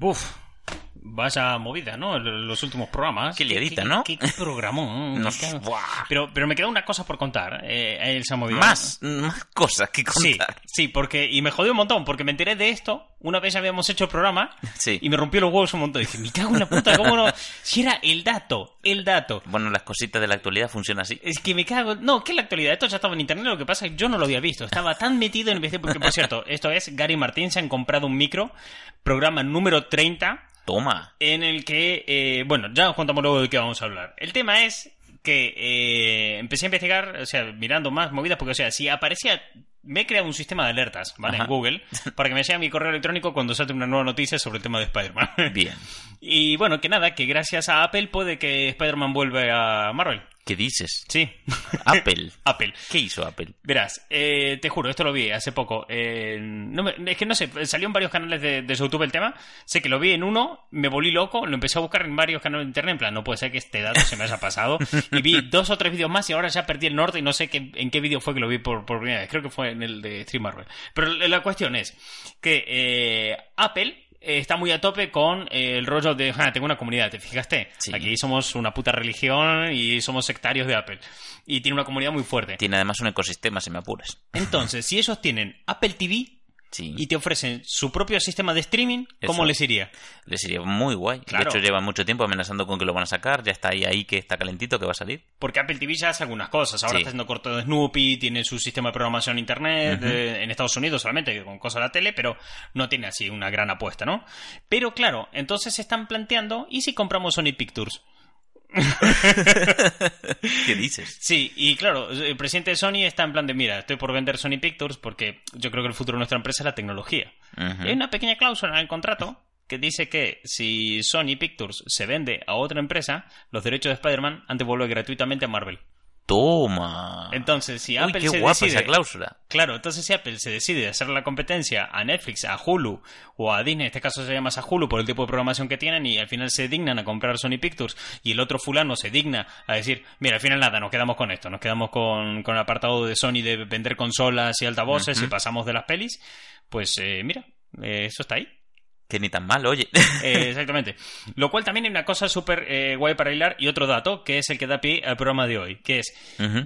Буф! Vaya movida, ¿no? Los últimos programas. Qué liadita, ¿no? Qué, qué programón. Pero, pero me queda una cosa por contar. Eh, ha movido. Más, más cosas que Sí, contar. sí, porque. Y me jodió un montón, porque me enteré de esto. Una vez habíamos hecho el programa. Sí. Y me rompió los huevos un montón. Dije, me cago en la puta, ¿cómo no? Si era el dato, el dato. Bueno, las cositas de la actualidad funcionan así. Es que me cago. No, que la actualidad. Esto ya estaba en internet. Lo que pasa es que yo no lo había visto. Estaba tan metido en el. Porque, por cierto, esto es Gary Martín. Se han comprado un micro. Programa número 30. Toma. En el que. eh, bueno, ya os contamos luego de qué vamos a hablar. El tema es que eh, empecé a investigar. O sea, mirando más movidas. Porque, o sea, si aparecía. Me he creado un sistema de alertas, ¿vale? Ajá. En Google. Para que me llegue mi correo electrónico cuando salte una nueva noticia sobre el tema de Spider-Man. Bien. y bueno, que nada, que gracias a Apple puede que Spider-Man vuelva a Marvel. ¿Qué dices? Sí. Apple. Apple. ¿Qué hizo Apple? Verás, eh, te juro, esto lo vi hace poco. eh, no me- es que no sé, salió en varios canales de, de YouTube el tema. Sé que lo vi en uno, me volví loco, lo empecé a buscar en varios canales de internet. En plan, no puede ser que este dato se me haya pasado. Y vi dos o tres vídeos más y ahora ya perdí el norte y no sé qué, en qué vídeo fue que lo vi por, por primera vez. Creo que fue en el de Stream Marvel. Pero la cuestión es que eh, Apple. eh, Está muy a tope con eh, el rollo de, "Ah, tengo una comunidad, ¿te fijaste? Sí. Aquí somos una puta religión y somos sectarios de Apple. Y tiene una comunidad muy fuerte. Tiene además un ecosistema, si me apuras. Entonces, si ellos tienen Apple TV Sí. y te ofrecen su propio sistema de streaming, ¿cómo Eso. les iría? Les iría muy guay. Claro. De hecho, llevan mucho tiempo amenazando con que lo van a sacar. Ya está ahí, ahí que está calentito, que va a salir. Porque Apple TV ya hace algunas cosas. Ahora Sí. está haciendo corto de Snoopy, tiene su sistema de programación internet, eh, en Estados Unidos solamente, con cosas de la tele, pero no tiene así una gran apuesta, ¿no? Pero claro, entonces se están planteando, ¿y si compramos Sony Pictures? ¿Qué dices? Sí, y claro, el presidente de Sony está en plan de, mira, estoy por vender Sony Pictures porque yo creo que el futuro de nuestra empresa es la tecnología. Y hay una pequeña cláusula en el contrato que dice que si Sony Pictures se vende a otra empresa, los derechos de Spider-Man han de volver gratuitamente a Marvel. Toma. Entonces, si Uy, Apple qué se guapa decide... esa cláusula. Claro, entonces si Apple se decide hacer la competencia a Netflix, a Hulu o a Disney, en este caso se llama más a Hulu por el tipo de programación que tienen y al final se dignan a comprar Sony Pictures y el otro fulano se digna a decir, mira, al final nada, nos quedamos con esto, nos quedamos con, con el apartado de Sony de vender consolas y altavoces y pasamos de las pelis, pues eh, mira, eh, eso está ahí. Que ni tan mal, oye. Eh, exactamente. Lo cual también hay una cosa súper eh, guay para hilar y otro dato que es el que da pie al programa de hoy, que es.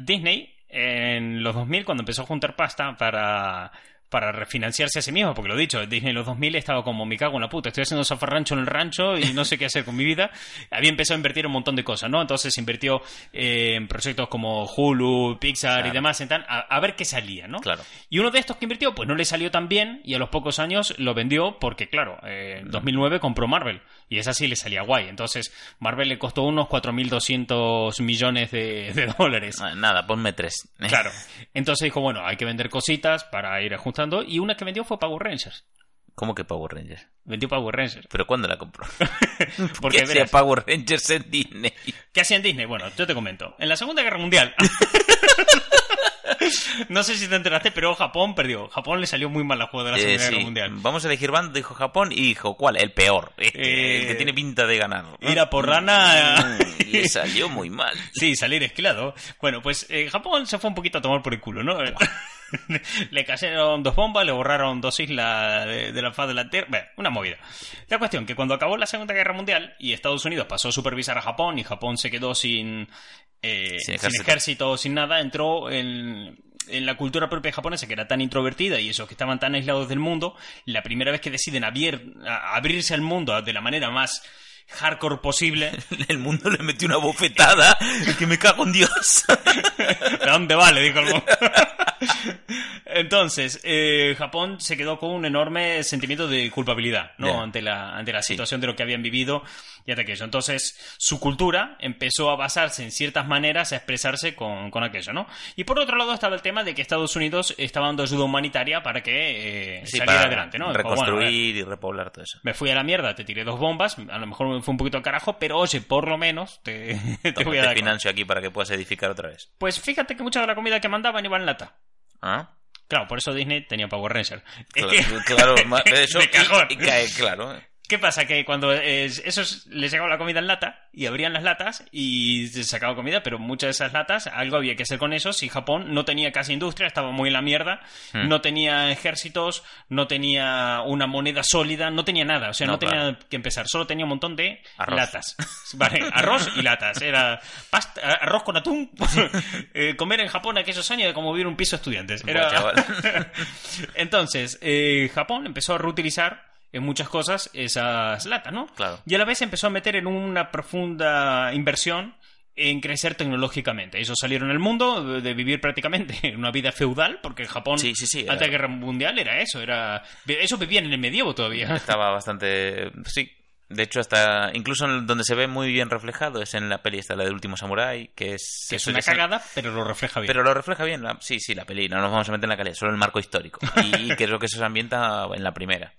Disney en los 2000 cuando empezó a juntar pasta para para refinanciarse a sí mismo, porque lo he dicho, Disney en los 2000 estaba como, me cago en la puta, estoy haciendo zafarrancho en el rancho y no sé qué hacer con mi vida. Había empezado a invertir un montón de cosas, ¿no? Entonces invirtió eh, en proyectos como Hulu, Pixar y Claro. demás, en tal, a, a ver qué salía, ¿no? Claro. Y uno de estos que invirtió, pues no le salió tan bien y a los pocos años lo vendió porque, claro, eh, en 2009 compró Marvel y esa sí le salía guay. Entonces, Marvel le costó unos 4.200 millones de, de dólares. Ah, Nada, ponme tres. Claro. Entonces dijo, bueno, hay que vender cositas para ir ajustando y una que vendió fue Power Rangers. ¿Cómo que Power Rangers? Vendió Power Rangers. ¿Pero cuándo la compró? Porque, ¿Qué hacía Power Rangers en Disney? ¿qué hacía en Disney? Bueno, yo te comento. En la Segunda Guerra Mundial... no sé si te enteraste, pero Japón perdió. Japón le salió muy mal la jugada de la Eh, Segunda sí. Guerra Mundial. Vamos a elegir bando, dijo Japón, y dijo, ¿cuál? El peor. Este, Eh, el que tiene pinta de ganar. Ir a por rana... Mm, Le salió muy mal. Sí, salir esclado. Bueno, pues eh, Japón se fue un poquito a tomar por el culo, ¿no? le cayeron dos bombas, le borraron dos islas de, de la faz de la Tierra. Bueno, una movida. La cuestión que cuando acabó la Segunda Guerra Mundial y Estados Unidos pasó a supervisar a Japón y Japón se quedó sin, eh, Sin sin, ejército. sin nada, entró en, en la cultura propia japonesa que era tan introvertida y esos que estaban tan aislados del mundo, la primera vez que deciden a- abrirse al mundo de la manera más hardcore posible, El mundo le metió una bofetada que me cago en Dios. ¿De dónde vale? Dijo el mono. Entonces, eh, Japón se quedó con un enorme sentimiento de culpabilidad, ¿no? Ya. Ante la, ante la Sí. situación de lo que habían vivido y ante aquello. Entonces, su cultura empezó a basarse en ciertas maneras a expresarse con, con aquello, ¿no? Y por otro lado estaba el tema de que Estados Unidos estaba dando ayuda humanitaria para que eh, Sí, saliera para adelante, ¿no? Dijo, bueno, ver, reconstruir y repoblar todo eso. me fui a la mierda, te tiré dos bombas, a lo mejor fue un poquito al carajo, pero oye, por lo menos te, te Toma, voy a te dar. financio aquí para que puedas edificar otra vez. Pues fíjate que mucha de la comida que mandaban iba en lata. ¿Ah? Claro, por eso Disney tenía Power Ranger. Claro, eso y- y cae, claro. ¿Qué pasa? Que cuando esos les llegaba la comida en lata y abrían las latas y se sacaba comida, pero muchas de esas latas, algo había que hacer con esos y Japón no tenía casi industria, estaba muy en la mierda, Hmm. no tenía ejércitos, no tenía una moneda sólida, no tenía nada, o sea, no, No, tenía claro. que empezar, solo tenía un montón de Arroz. latas. Vale, arroz y latas, era pasta, arroz con atún, Eh, comer en Japón aquellos años era como vivir un piso de estudiantes. Era... Entonces, eh, Japón empezó a reutilizar en muchas cosas esas latas, ¿no? Claro. Y a la vez empezó a meter en una profunda inversión en crecer tecnológicamente. Ellos salieron al mundo de, vivir prácticamente en una vida feudal, porque Japón, Sí, sí, sí, antes de la guerra mundial, era eso. Era... Ellos vivían en el medievo todavía. Estaba bastante. Sí. De hecho, hasta incluso en donde se ve muy bien reflejado es en la peli esta, la del último samurái, que es. Que es eso una cagada, pero lo refleja bien. Pero lo refleja bien. la- Sí, sí, la peli. No nos vamos a meter en la calidad, solo el marco histórico. Y, y que es lo que se ambienta en la primera.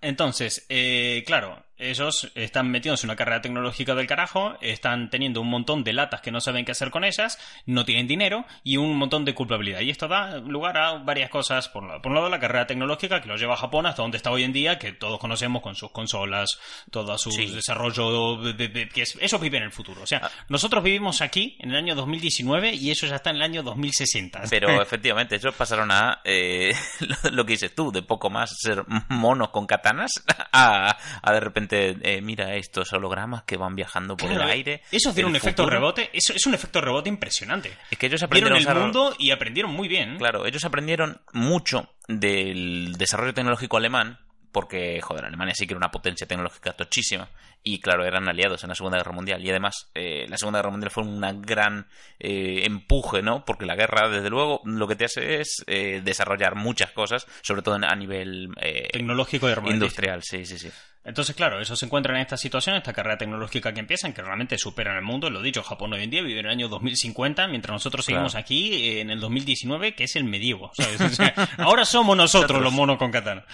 Entonces, eh, claro, ellos están metidos en una carrera tecnológica del carajo, están teniendo un montón de latas que no saben qué hacer con ellas, no tienen dinero y un montón de culpabilidad. Y esto da lugar a varias cosas. Por un lado, por un lado la carrera tecnológica que lo lleva a Japón hasta donde está hoy en día, que todos conocemos con sus consolas, todo su Sí. desarrollo, de, de- de- que es- ellos viven en el futuro. O sea, Ah. nosotros vivimos aquí en el año 2019 y eso ya está en el año 2060. Pero efectivamente, ellos pasaron a eh, lo, lo que dices tú, de poco más ser monos con katanas, a, a de repente, eh, mira estos hologramas que van viajando por Claro, el aire. Eso tiene el un efecto rebote. Eso es un efecto rebote impresionante. Es que ellos Vieron aprendieron el a usar- mundo y aprendieron muy bien. Claro, ellos aprendieron mucho del desarrollo tecnológico alemán, porque, joder, Alemania sí que era una potencia tecnológica tochísima, y claro, eran aliados en la Segunda Guerra Mundial, y además eh, la Segunda Guerra Mundial fue un gran eh, empuje, ¿no? Porque la guerra, desde luego, lo que te hace es eh, desarrollar muchas cosas, sobre todo a nivel eh, Tecnológico y industrial, sí, sí, sí. Entonces, claro, ellos se encuentran en esta situación, esta carrera tecnológica que empiezan, que realmente superan el mundo. Lo dicho, Japón hoy en día vive en el año 2050, mientras nosotros seguimos aquí eh, en el 2019, que es el medievo. ¿sabes? O sea, ahora somos nosotros los monos con katana.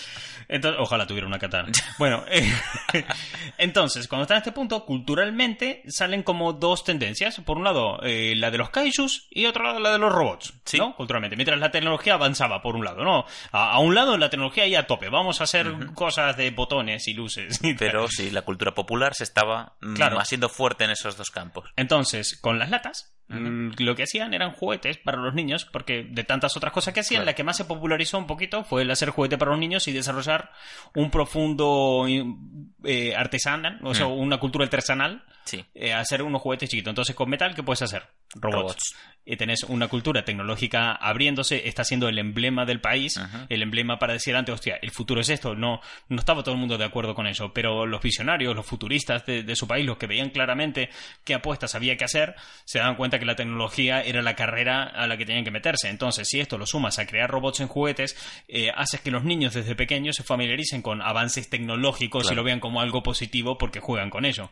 Entonces, ojalá tuviera una katana. Bueno, eh, entonces, cuando está en este punto, culturalmente salen como dos tendencias. Por un lado, eh, la de los kaijus y otro lado, la de los robots. Sí. ¿no? Culturalmente. Mientras la tecnología avanzaba, por un lado, ¿no? A, a un lado, la tecnología ya a tope. Vamos a hacer cosas de botones y luces. Pero sí, la cultura popular se estaba mm, Claro. haciendo fuerte en esos dos campos. Entonces, con las latas, mm, lo que hacían eran juguetes para los niños, porque de tantas otras cosas que hacían, Claro. la que más se popularizó un poquito fue el hacer juguete para los niños y desarrollar un profundo eh, artesanal, o sea, una cultura artesanal, Sí. eh, hacer unos juguetes chiquitos. Entonces, con metal, ¿qué puedes hacer? Robots. Robots. Y tenés una cultura tecnológica abriéndose, está siendo el emblema del país, Ajá. el emblema para decir antes, hostia, el futuro es esto. No, no estaba todo el mundo de acuerdo con eso, pero los visionarios, los futuristas de, de su país, los que veían claramente qué apuestas había que hacer, se daban cuenta que la tecnología era la carrera a la que tenían que meterse. Entonces, si esto lo sumas a crear robots en juguetes, eh, haces que los niños desde pequeños se familiaricen con avances tecnológicos y lo vean como algo positivo porque juegan con ello.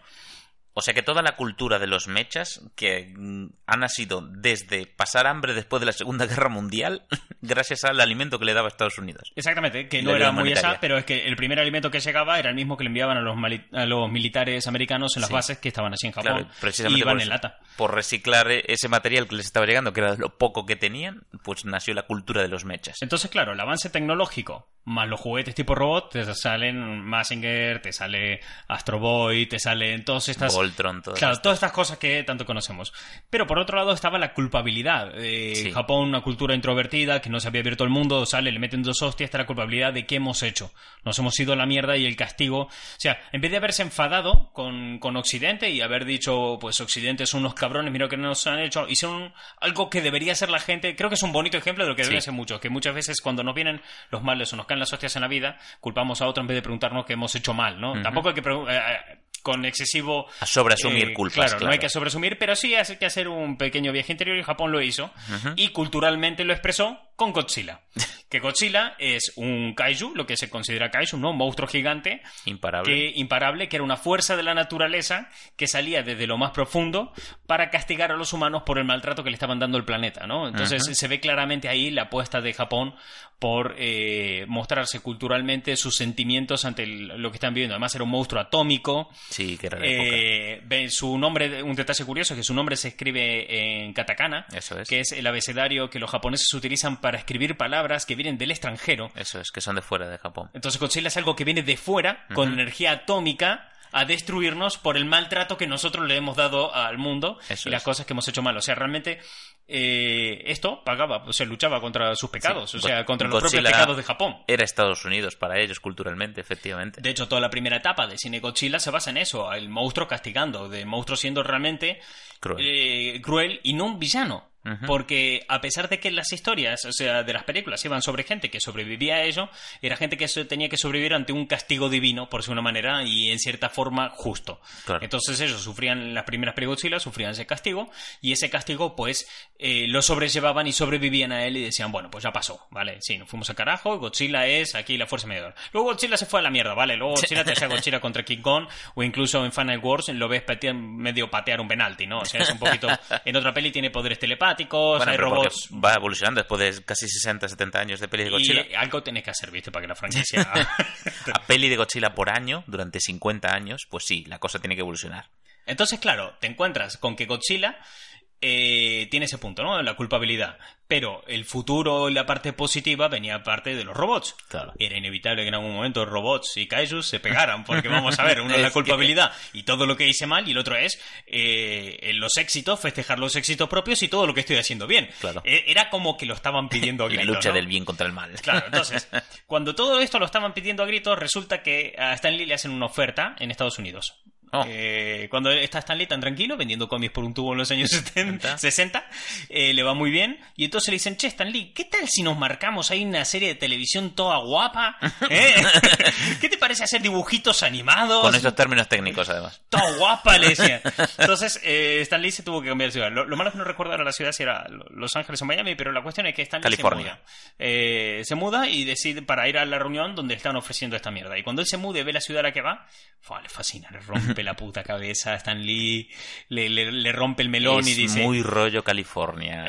O sea que toda la cultura de los mechas, que mm, ha nacido desde pasar hambre después de la Segunda Guerra Mundial, gracias al alimento que le daba Estados Unidos. Exactamente, que no era muy esa, pero es que el primer alimento que llegaba era el mismo que le enviaban a los, mali- a los militares americanos en las Sí. bases que estaban así en Japón Claro, precisamente y iban por, en lata. por reciclar e- ese material que les estaba llegando, que era lo poco que tenían, pues nació la cultura de los mechas. Entonces, claro, el avance tecnológico más los juguetes tipo robot, te salen Massinger, te sale Astro Boy, te salen todas estas... Voltron, todo Claro, esto. todas estas cosas que tanto conocemos. Pero por otro lado estaba la culpabilidad. Eh, Sí. Japón, una cultura introvertida que no se había abierto el mundo, sale, le meten dos hostias, está la culpabilidad de qué hemos hecho. Nos hemos ido a la mierda y el castigo. O sea, en vez de haberse enfadado con, con Occidente y haber dicho, pues Occidente son unos cabrones, mira lo que nos han hecho, hicieron algo que debería ser la gente. Creo que es un bonito ejemplo de lo que debería Sí. ser mucho. Que muchas veces cuando nos vienen los males o nos caen las hostias en la vida, culpamos a otro en vez de preguntarnos qué hemos hecho mal, ¿no? Ujú. Tampoco hay que. eh, eh, con excesivo A sobreasumir eh, culpas. Claro, Claro, no hay que sobresumir, pero sí hay que hacer un pequeño viaje interior y Japón lo hizo. Y culturalmente lo expresó con Godzilla. que Godzilla es un kaiju, lo que se considera kaiju, ¿no? Un monstruo gigante Imparable. que imparable, que era una fuerza de la naturaleza que salía desde lo más profundo para castigar a los humanos por el maltrato que le estaban dando el planeta, ¿no? Entonces se ve claramente ahí la apuesta de Japón por eh, mostrarse culturalmente sus sentimientos ante el- lo que están viviendo. Además era un monstruo atómico, Sí, que. Eh, su nombre, un detalle curioso es que su nombre se escribe en katakana, Eso es. que es el abecedario que los japoneses utilizan para escribir palabras que vienen del extranjero. Eso es, que son de fuera de Japón. Entonces Godzilla es algo que viene de fuera, con energía atómica, a destruirnos por el maltrato que nosotros le hemos dado al mundo Eso y las es. cosas que hemos hecho mal. O sea, realmente eh, esto pagaba, o sea, luchaba contra sus pecados, Sí. o sea, contra los propios pecados de Japón. Era Estados Unidos para ellos culturalmente, efectivamente. De hecho, toda la primera etapa de Cine Godzilla se basa en eso, el monstruo castigando, de monstruo siendo realmente Cruel. eh, cruel y no un villano. Ujú. Porque a pesar de que las historias, o sea, de las películas iban sobre gente que sobrevivía a ello, era gente que tenía que sobrevivir ante un castigo divino, por decirlo de una manera, y en cierta forma justo. Claro. Entonces ellos sufrían, las primeras películas sufrían ese castigo, y ese castigo, pues, eh, lo sobrellevaban y sobrevivían a él y decían, bueno, pues ya pasó, ¿vale? Sí, nos fuimos al carajo, Godzilla es aquí la fuerza mediadora. Luego Godzilla se fue a la mierda, ¿vale? Luego Godzilla te hacía Godzilla contra King Kong, o incluso en Final Wars lo ves patear- medio patear un penalti, ¿no? O sea, es un poquito... En otra peli tiene poderes telepáticos, Bueno, hay robots... va evolucionando después de casi 60, 70 años de peli de Godzilla. Y algo tenés que hacer, ¿viste? Para que la franquicia... A peli de Godzilla por año, durante 50 años, pues sí, la cosa tiene que evolucionar. Entonces, claro, te encuentras con que Godzilla eh, tiene ese punto, ¿no? La culpabilidad. Pero el futuro y la parte positiva venía parte de los robots. Claro. Era inevitable que en algún momento robots y kaijus se pegaran, porque vamos a ver, uno es la que- culpabilidad y todo lo que hice mal, y el otro es eh, los éxitos, festejar los éxitos propios y todo lo que estoy haciendo bien. Claro. Eh, Era como que lo estaban pidiendo a La gritos, lucha ¿no? del bien contra el mal. Claro, entonces, cuando todo esto lo estaban pidiendo a gritos, resulta que a Stan Lee le hacen una oferta en Estados Unidos. Oh. Eh, cuando está Stan Lee tan tranquilo, vendiendo cómics por un tubo en los años 70, 60, 60, eh, le va muy bien. Y entonces le dicen, che, Stan Lee, ¿qué tal si nos marcamos ahí una serie de televisión toda guapa? ¿Eh? ¿Qué te parece hacer dibujitos animados? Con esos términos técnicos, además. Toda guapa, le decían. Entonces, eh, Stan Lee se tuvo que cambiar de ciudad. Lo, lo malo es que no recuerdo ahora la ciudad si era Los Ángeles o Miami, pero la cuestión es que Stan Lee California. se muda. Eh, se muda y decide para ir a la reunión donde están ofreciendo esta mierda. Y cuando él se mude y ve la ciudad a la que va, le fascina, le rompe la puta cabeza a Stan Lee, le, le- le rompe el melón es y dice... muy rollo California.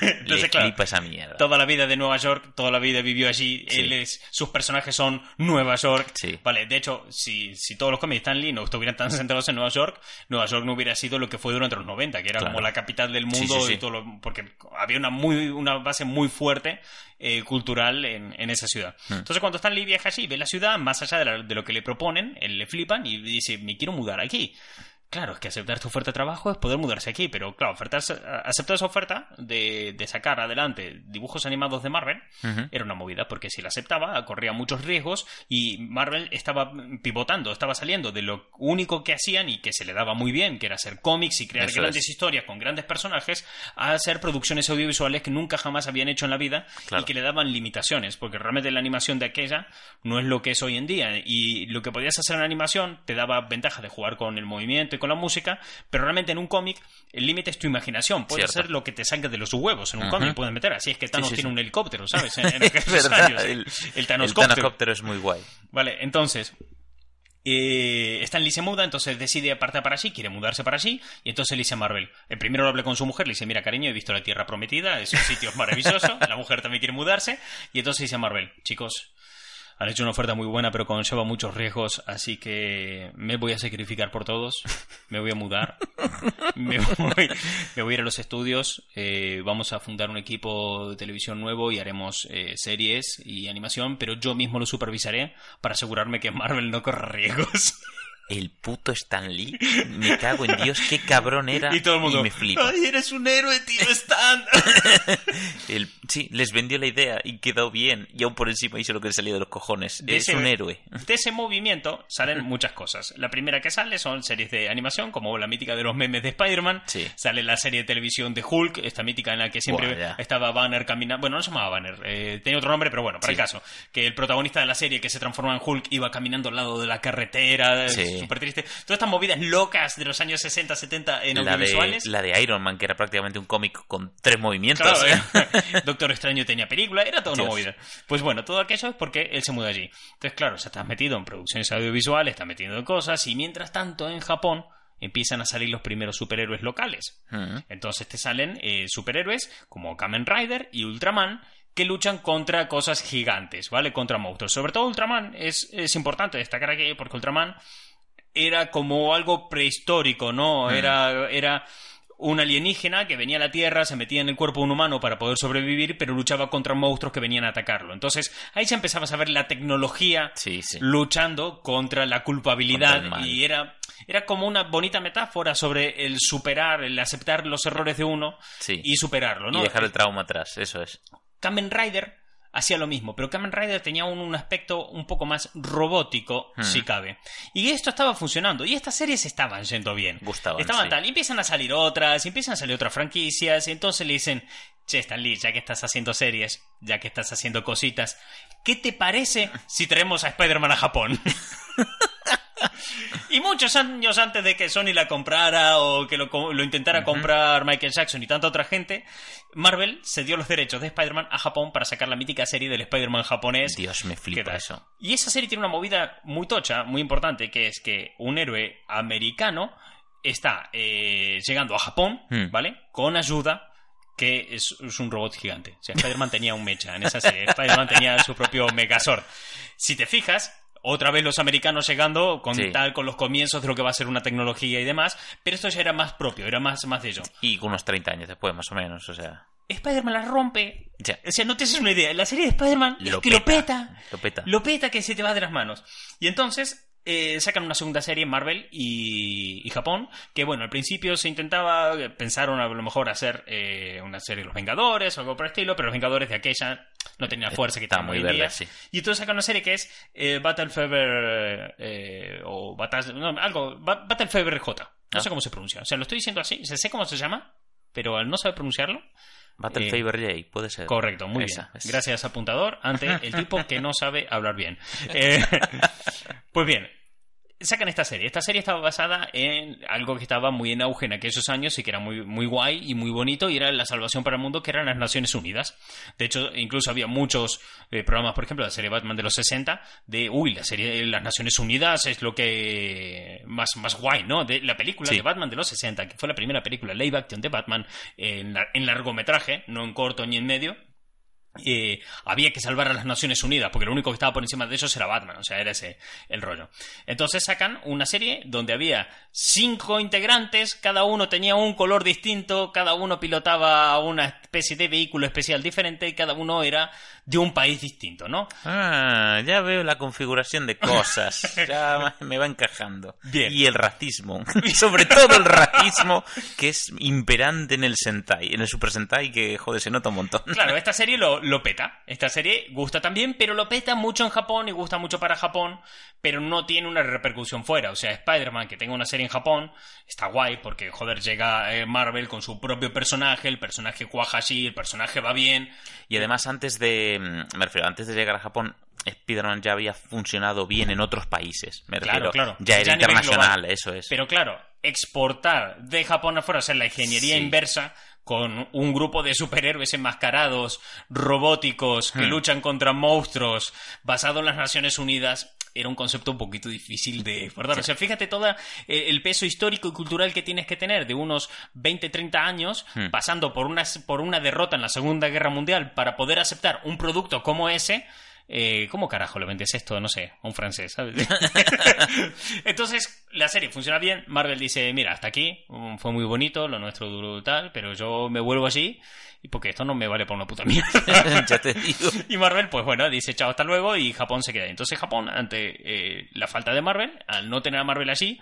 Entonces, Le claro, flipa esa mierda. Toda la vida de Nueva York, toda la vida vivió allí. Sí. Él es, sus personajes son Nueva York. Sí. Vale, de hecho, si, si todos los cómics de Stan Lee no estuvieran tan centrados en Nueva York, Nueva York no hubiera sido lo que fue durante los 90, que era Claro. como la capital del mundo sí, y todo lo- porque había una muy una base muy fuerte eh, cultural en, en esa ciudad. Hmm. Entonces, cuando Stan Lee viaja allí, ve la ciudad, más allá de, la- de lo que le proponen, él le flipan y dice, me quiero mudar aquí. Claro, es que aceptar tu oferta de trabajo es poder mudarse aquí, pero claro, ofertarse- aceptar esa oferta de, de sacar adelante dibujos animados de Marvel era una movida, porque si la aceptaba, corría muchos riesgos y Marvel estaba pivotando, estaba saliendo de lo único que hacían y que se le daba muy bien, que era hacer cómics y crear Eso grandes es. historias con grandes personajes, a hacer producciones audiovisuales que nunca jamás habían hecho en la vida Claro. y que le daban limitaciones, porque realmente la animación de aquella no es lo que es hoy en día y lo que podías hacer en animación te daba ventaja de jugar con el movimiento y con la música, pero realmente en un cómic el límite es tu imaginación, puede Cierto. ser lo que te salga de los huevos en un cómic, puedes meter, así es que Thanos sí, tiene sí. un helicóptero, ¿sabes? En, en Es verdad, años, el, el Thanoscóptero. el Thanoscóptero es muy guay. Vale, entonces. Eh, Stan Lee se muda, entonces decide apartar para allí, quiere mudarse para allí, y entonces le dice a Marvel. El primero lo habla con su mujer, le dice: Mira, cariño, he visto la tierra prometida, es un sitio maravilloso. la mujer también quiere mudarse, y entonces dice a Marvel: Chicos, han hecho una oferta muy buena, pero conlleva muchos riesgos, así que me voy a sacrificar por todos, me voy a mudar, me voy, me voy a ir a los estudios, eh, vamos a fundar un equipo de televisión nuevo y haremos eh, series y animación, pero yo mismo lo supervisaré para asegurarme que Marvel no corra riesgos. El puto Stan Lee, me cago en Dios, qué cabrón era. y todo el mundo, me flipa. ¡ay, eres un héroe, tío Stan! El- sí, les vendió la idea y quedó bien. Y aún por encima hizo lo que le salía de los cojones. De es ese- un héroe. De ese movimiento salen muchas cosas. La primera que sale son series de animación, como la mítica de los memes de Spider-Man. Sí. Sale la serie de televisión de Hulk, esta mítica en la que siempre Buah, estaba Banner caminando. Bueno, no se llamaba Banner, eh, tenía otro nombre, pero bueno, para Sí. el caso. Que el protagonista de la serie que se transforma en Hulk iba caminando al lado de la carretera, Sí. Súper triste. Todas estas movidas locas de los años 60, 70 en La de, audiovisuales. la de Iron Man, que era prácticamente un cómic con tres movimientos. Claro, eh. Doctor Extraño tenía película, era toda una Dios. movida. Pues bueno, todo aquello es porque él se muda allí. Entonces, claro, se está metido en producciones audiovisuales, está metido en cosas, y mientras tanto en Japón empiezan a salir los primeros superhéroes locales. Entonces te salen eh, superhéroes como Kamen Rider y Ultraman que luchan contra cosas gigantes, ¿vale? Contra monstruos. Sobre todo Ultraman es, es importante destacar aquí porque Ultraman era como algo prehistórico, ¿no? Era, era un alienígena que venía a la Tierra, se metía en el cuerpo de un humano para poder sobrevivir, pero luchaba contra monstruos que venían a atacarlo. Entonces, ahí se empezaba a ver la tecnología Sí, sí. luchando contra la culpabilidad Contra y era, era como una bonita metáfora sobre el superar, el aceptar los errores de uno Sí. y superarlo, ¿no? Y dejar el trauma atrás, eso es. Kamen Rider hacía lo mismo, pero Kamen Rider tenía un, un aspecto un poco más robótico, Hmm. si cabe. Y esto estaba funcionando, y estas series estaban yendo bien. Gustaban, Estaban sí. tal, y empiezan a salir otras, y empiezan a salir otras franquicias, y entonces le dicen, che, Stan Lee, ya que estás haciendo series, ya que estás haciendo cositas, ¿qué te parece si traemos a Spider-Man a Japón? Y muchos años antes de que Sony la comprara o que lo, intentara comprar Michael Jackson y tanta otra gente, Marvel cedió los derechos de Spider-Man a Japón para sacar la mítica serie del Spider-Man japonés. Dios, me ¿Qué flipa eso. Y esa serie tiene una movida muy tocha, muy importante, que es que un héroe americano está eh, llegando a Japón, Hmm. ¿vale? Con ayuda que es, es un robot gigante. O sea, Spider-Man tenía un mecha en esa serie. Spider-Man tenía su propio Megazord. Si te fijas, otra vez los americanos llegando con Sí. tal, con los comienzos de lo que va a ser una tecnología y demás, pero esto ya era más propio, era más, más de ello. Y unos 30 años después, más o menos, o sea... Spider-Man la rompe. Ya. O sea, no te haces una idea. La serie de Spider-Man es que lo peta. Lo peta. Lo peta que se te va de las manos. Y entonces eh, sacan una segunda serie Marvel y, y Japón, que bueno, al principio se intentaba, eh, pensaron a lo mejor hacer eh, una serie de los Vengadores o algo por el estilo, pero los Vengadores de aquella no tenían la fuerza que Está tienen muy hoy verde, día. sí. Y entonces sacan una serie que es eh, Battle Fever eh, o Battle, no, algo, Ba- Battle Fever J. No Ah. sé cómo se pronuncia. O sea, lo estoy diciendo así, o sea, sé cómo se llama, pero al no saber pronunciarlo, Battle Eh, Favor J, puede ser. Correcto, muy Esa, bien. Gracias, apuntador, ante el tipo que no sabe hablar bien. Eh, pues bien, sacan esta serie. Esta serie estaba basada en algo que estaba muy en auge en aquellos años y que era muy, muy guay y muy bonito y era la salvación para el mundo que eran las Naciones Unidas. De hecho, incluso había muchos eh, programas, por ejemplo, la serie Batman de los 60, de, uy, la serie de las Naciones Unidas es lo que más, más guay, ¿no? De la película Sí. de Batman de los 60, que fue la primera película live action de Batman en, la- en largometraje, no en corto ni en medio, eh, había que salvar a las Naciones Unidas, porque lo único que estaba por encima de ellos era Batman, o sea, era ese el rollo. Entonces sacan una serie donde había cinco integrantes, cada uno tenía un color distinto, cada uno pilotaba una especie de vehículo especial diferente y cada uno era de un país distinto, ¿no? Ah, ya veo la configuración de cosas. Ya me va encajando. Bien. Y el racismo. Sobre todo el racismo que es imperante en el Sentai. En el Super Sentai que, joder, se nota un montón. Claro, esta serie lo, lo peta. Esta serie gusta también, pero lo peta mucho en Japón y gusta mucho para Japón, pero no tiene una repercusión fuera. O sea, Spider-Man, que tenga una serie en Japón, está guay porque, joder, llega eh, Marvel con su propio personaje, el personaje cuaja así, el personaje va bien. Y además, antes de. mm, Me refiero, antes de llegar a Japón, Spider-Man ya había funcionado bien en otros países. Me Claro, refiero, claro. Ya era Ya a nivel internacional, eso es. Pero claro, exportar de Japón afuera, o sea, la ingeniería Sí. inversa con un grupo de superhéroes enmascarados, robóticos, que Hmm. luchan contra monstruos, basado en las Naciones Unidas, era un concepto un poquito difícil de guardar. O sea, fíjate todo el peso histórico y cultural que tienes que tener de unos 20, 30 años, Hmm. pasando por una, por una derrota en la Segunda Guerra Mundial para poder aceptar un producto como ese. Eh, ¿Cómo carajo le vendes esto? No sé, a un francés, ¿sabes? Entonces, la serie funciona bien. Marvel dice, mira, hasta aquí, mm, fue muy bonito, lo nuestro duro tal, pero yo me vuelvo allí porque esto no me vale para una puta mierda. ya te digo. y Marvel, pues bueno, dice chao, hasta luego y Japón se queda. Entonces Japón, ante eh, la falta de Marvel, al no tener a Marvel allí,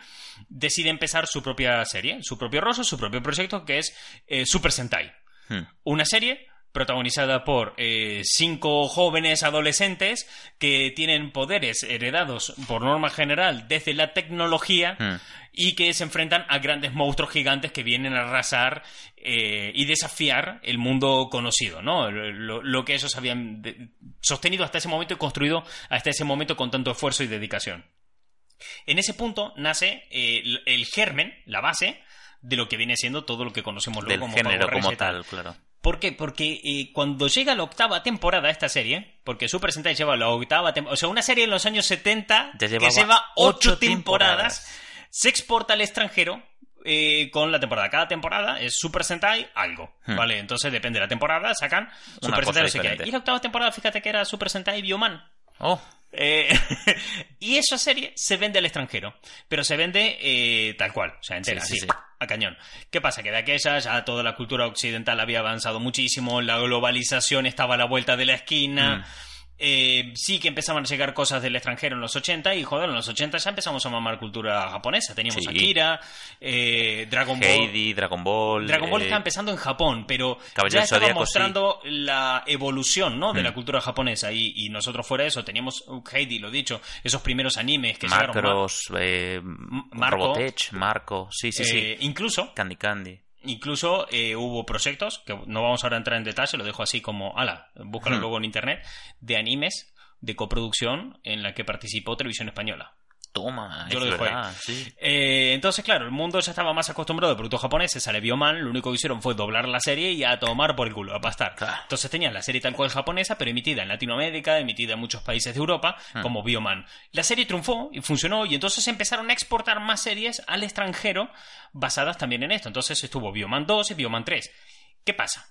decide empezar su propia serie, su propio rostro, su propio proyecto, que es eh, Super Sentai. Hmm. Una serie protagonizada por eh, cinco jóvenes adolescentes que tienen poderes heredados por norma general desde la tecnología Hmm. y que se enfrentan a grandes monstruos gigantes que vienen a arrasar eh, y desafiar el mundo conocido, ¿no? Lo, lo que ellos habían de- sostenido hasta ese momento y construido hasta ese momento con tanto esfuerzo y dedicación. En ese punto nace eh, el, el germen, la base, de lo que viene siendo todo lo que conocemos luego Del como género como tal, claro. ¿Por qué? Porque eh, cuando llega la octava temporada de esta serie, porque Super Sentai lleva la octava temporada, o sea, una serie en los años 70 Ya que lleva ocho temporadas, temporadas. se exporta al extranjero eh, con la temporada. Cada temporada es Super Sentai algo, Hmm. ¿vale? Entonces depende de la temporada, sacan Super Sentai no sé qué. Y la octava temporada, fíjate que era Super Sentai Bioman. Oh, Eh, y esa serie se vende al extranjero, pero se vende eh, tal cual, o sea, entera, Sí, sí, así, sí. a cañón. ¿Qué pasa? Que de aquella ya toda la cultura occidental había avanzado muchísimo, la globalización estaba a la vuelta de la esquina. Mm. Eh, sí que empezaban a llegar cosas del extranjero en los 80 y joder, en los 80 ya empezamos a mamar cultura japonesa. Teníamos Sí. Akira, eh, Dragon Ball. Heidi, Dragon Ball. Dragon Ball eh, estaba empezando en Japón, pero Caballero ya estaba Zodíaco, mostrando la evolución ¿no? de Mm. la cultura japonesa. Y, y nosotros fuera de eso teníamos, uh, Heidi, lo dicho, esos primeros animes que llegaron. Macros, eh, Marco. Robotech, Marco. Sí, sí, sí. Eh, incluso, Candy Candy. Incluso eh, hubo proyectos, que no vamos ahora a entrar en detalle, lo dejo así como, ala, búscalo Hmm. luego en internet, de animes de coproducción en la que participó Televisión Española. Toma, Yo es lo dejo ahí. verdad, sí. Eh, entonces, claro, el mundo ya estaba más acostumbrado a productos japoneses, se le vio mal, lo único que hicieron fue doblar la serie y a tomar por el culo, a pastar. Claro. Entonces tenían la serie tal cual japonesa, pero emitida en Latinoamérica, emitida en muchos países de Europa, Hmm. como Bioman. La serie triunfó y funcionó, y entonces empezaron a exportar más series al extranjero basadas también en esto. Entonces estuvo Bioman 2 y Bioman 3. ¿Qué pasa?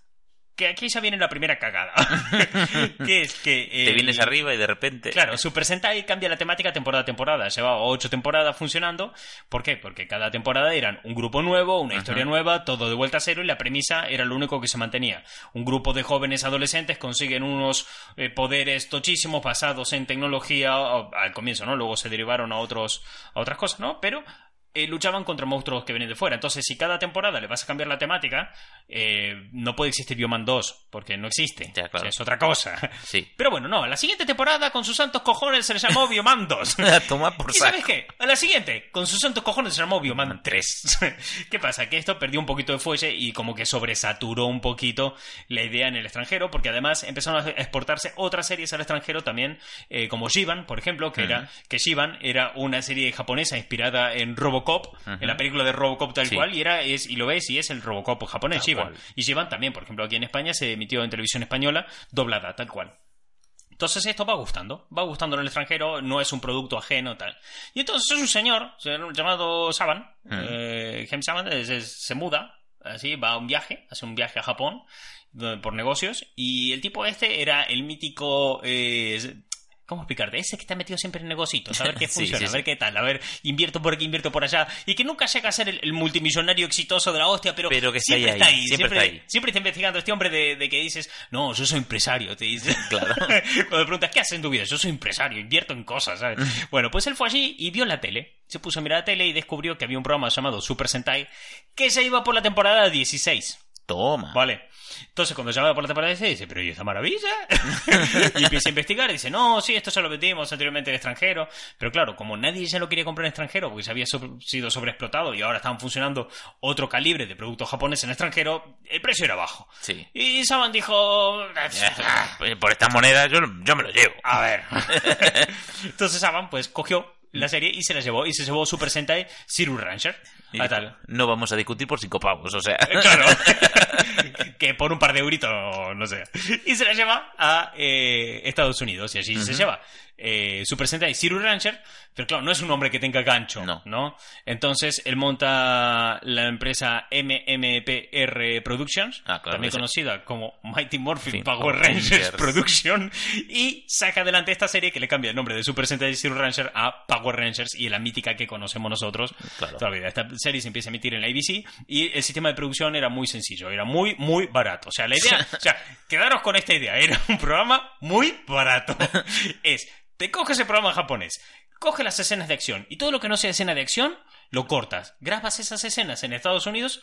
Que aquí ya viene la primera cagada. que es que... Te el- vienes arriba y de repente. Claro, Super Sentai cambia la temática temporada a temporada. Llevaba ocho temporadas funcionando. ¿Por qué? Porque cada temporada eran un grupo nuevo, una historia nueva, todo de vuelta a cero y la premisa era lo único que se mantenía. Un grupo de jóvenes adolescentes consiguen unos eh, poderes tochísimos basados en tecnología al comienzo, ¿no? Luego se derivaron a otros a otras cosas, ¿no? Pero eh, luchaban contra monstruos que vienen de fuera. Entonces, si cada temporada le vas a cambiar la temática, eh, no puede existir Bioman 2, porque no existe. Ya, claro. O sea, es otra cosa. Sí. Pero bueno, no, a la siguiente temporada con sus santos cojones se le llamó Bioman 2. Toma por ¿Y saco. sabes qué? A la siguiente, con sus santos cojones se llamó Bioman 3. ¿Qué pasa? Que esto perdió un poquito de fuelle y como que sobresaturó un poquito la idea en el extranjero, porque además empezaron a exportarse otras series al extranjero también, eh, como Shivan, por ejemplo, que era que Shivan era una serie japonesa inspirada en Robocop, en la película de Robocop tal Sí. cual, y era es y lo ves y es el Robocop japonés, Shivan. Y Shivan también, por ejemplo, aquí en España se emitió en televisión española doblada tal cual. Entonces esto va gustando, va gustando en el extranjero, no es un producto ajeno, tal. Y entonces es un señor llamado Saban, eh, James Saban, es- es- se muda, así, va a un viaje, hace un viaje a Japón eh, por negocios, y el tipo este era el mítico... eh, ¿Cómo explicarte? Ese que está metido siempre en negocios, a ver qué Sí, funciona, sí, a ver qué tal, a ver, invierto por aquí, invierto por allá, y que nunca llega a ser el, el multimillonario exitoso de la hostia, pero, Pero que siempre está ahí, ahí, siempre siempre, está ahí. siempre está investigando este hombre de, de que dices, no, yo soy empresario, te dice. Claro. Cuando le preguntas, ¿qué haces en tu vida? Yo soy empresario, invierto en cosas, ¿sabes? bueno, pues él fue allí y vio la tele. Se puso a mirar la tele y descubrió que había un programa llamado Super Sentai que se iba por la temporada 16. Toma. Vale. Entonces, cuando llega por la temporada 16, dice, pero ¿y esta maravilla? y empieza a investigar y dice, no, sí, esto ya lo vendimos anteriormente en extranjero. Pero claro, como nadie ya lo quería comprar en extranjero porque se había sido sobreexplotado y ahora estaban funcionando otro calibre de productos japoneses en extranjero, el precio era bajo. Sí. Y Saban dijo, Ah, Por estas monedas yo, yo me lo llevo. a ver. Entonces Saban pues cogió la serie y se la llevó y se llevó Super Sentai Zero Ranger. A tal. No vamos a discutir por cinco pavos, o sea. Claro. que por un par de euritos, no sé. Y se la lleva a eh, Estados Unidos. Y allí se lleva eh, Super Sentai Zero Ranger. Pero claro, no es un hombre que tenga gancho. No. Entonces él monta la empresa MMPR Productions. Ah, claro, también conocida como Mighty Morphin Power Power Rangers Rangers. Production. Y saca adelante esta serie que le cambia el nombre de Super Sentai Zero Ranger a Power Rangers y la mítica que conocemos nosotros Claro. toda la vida. Esta serie se empieza a emitir en la ABC y el sistema de producción era muy sencillo, era muy, muy barato. O sea, la idea, o sea, quedaros con esta idea, era un programa muy barato. Es, te coges el programa japonés, coge las escenas de acción y todo lo que no sea escena de acción, lo cortas, grabas esas escenas en Estados Unidos,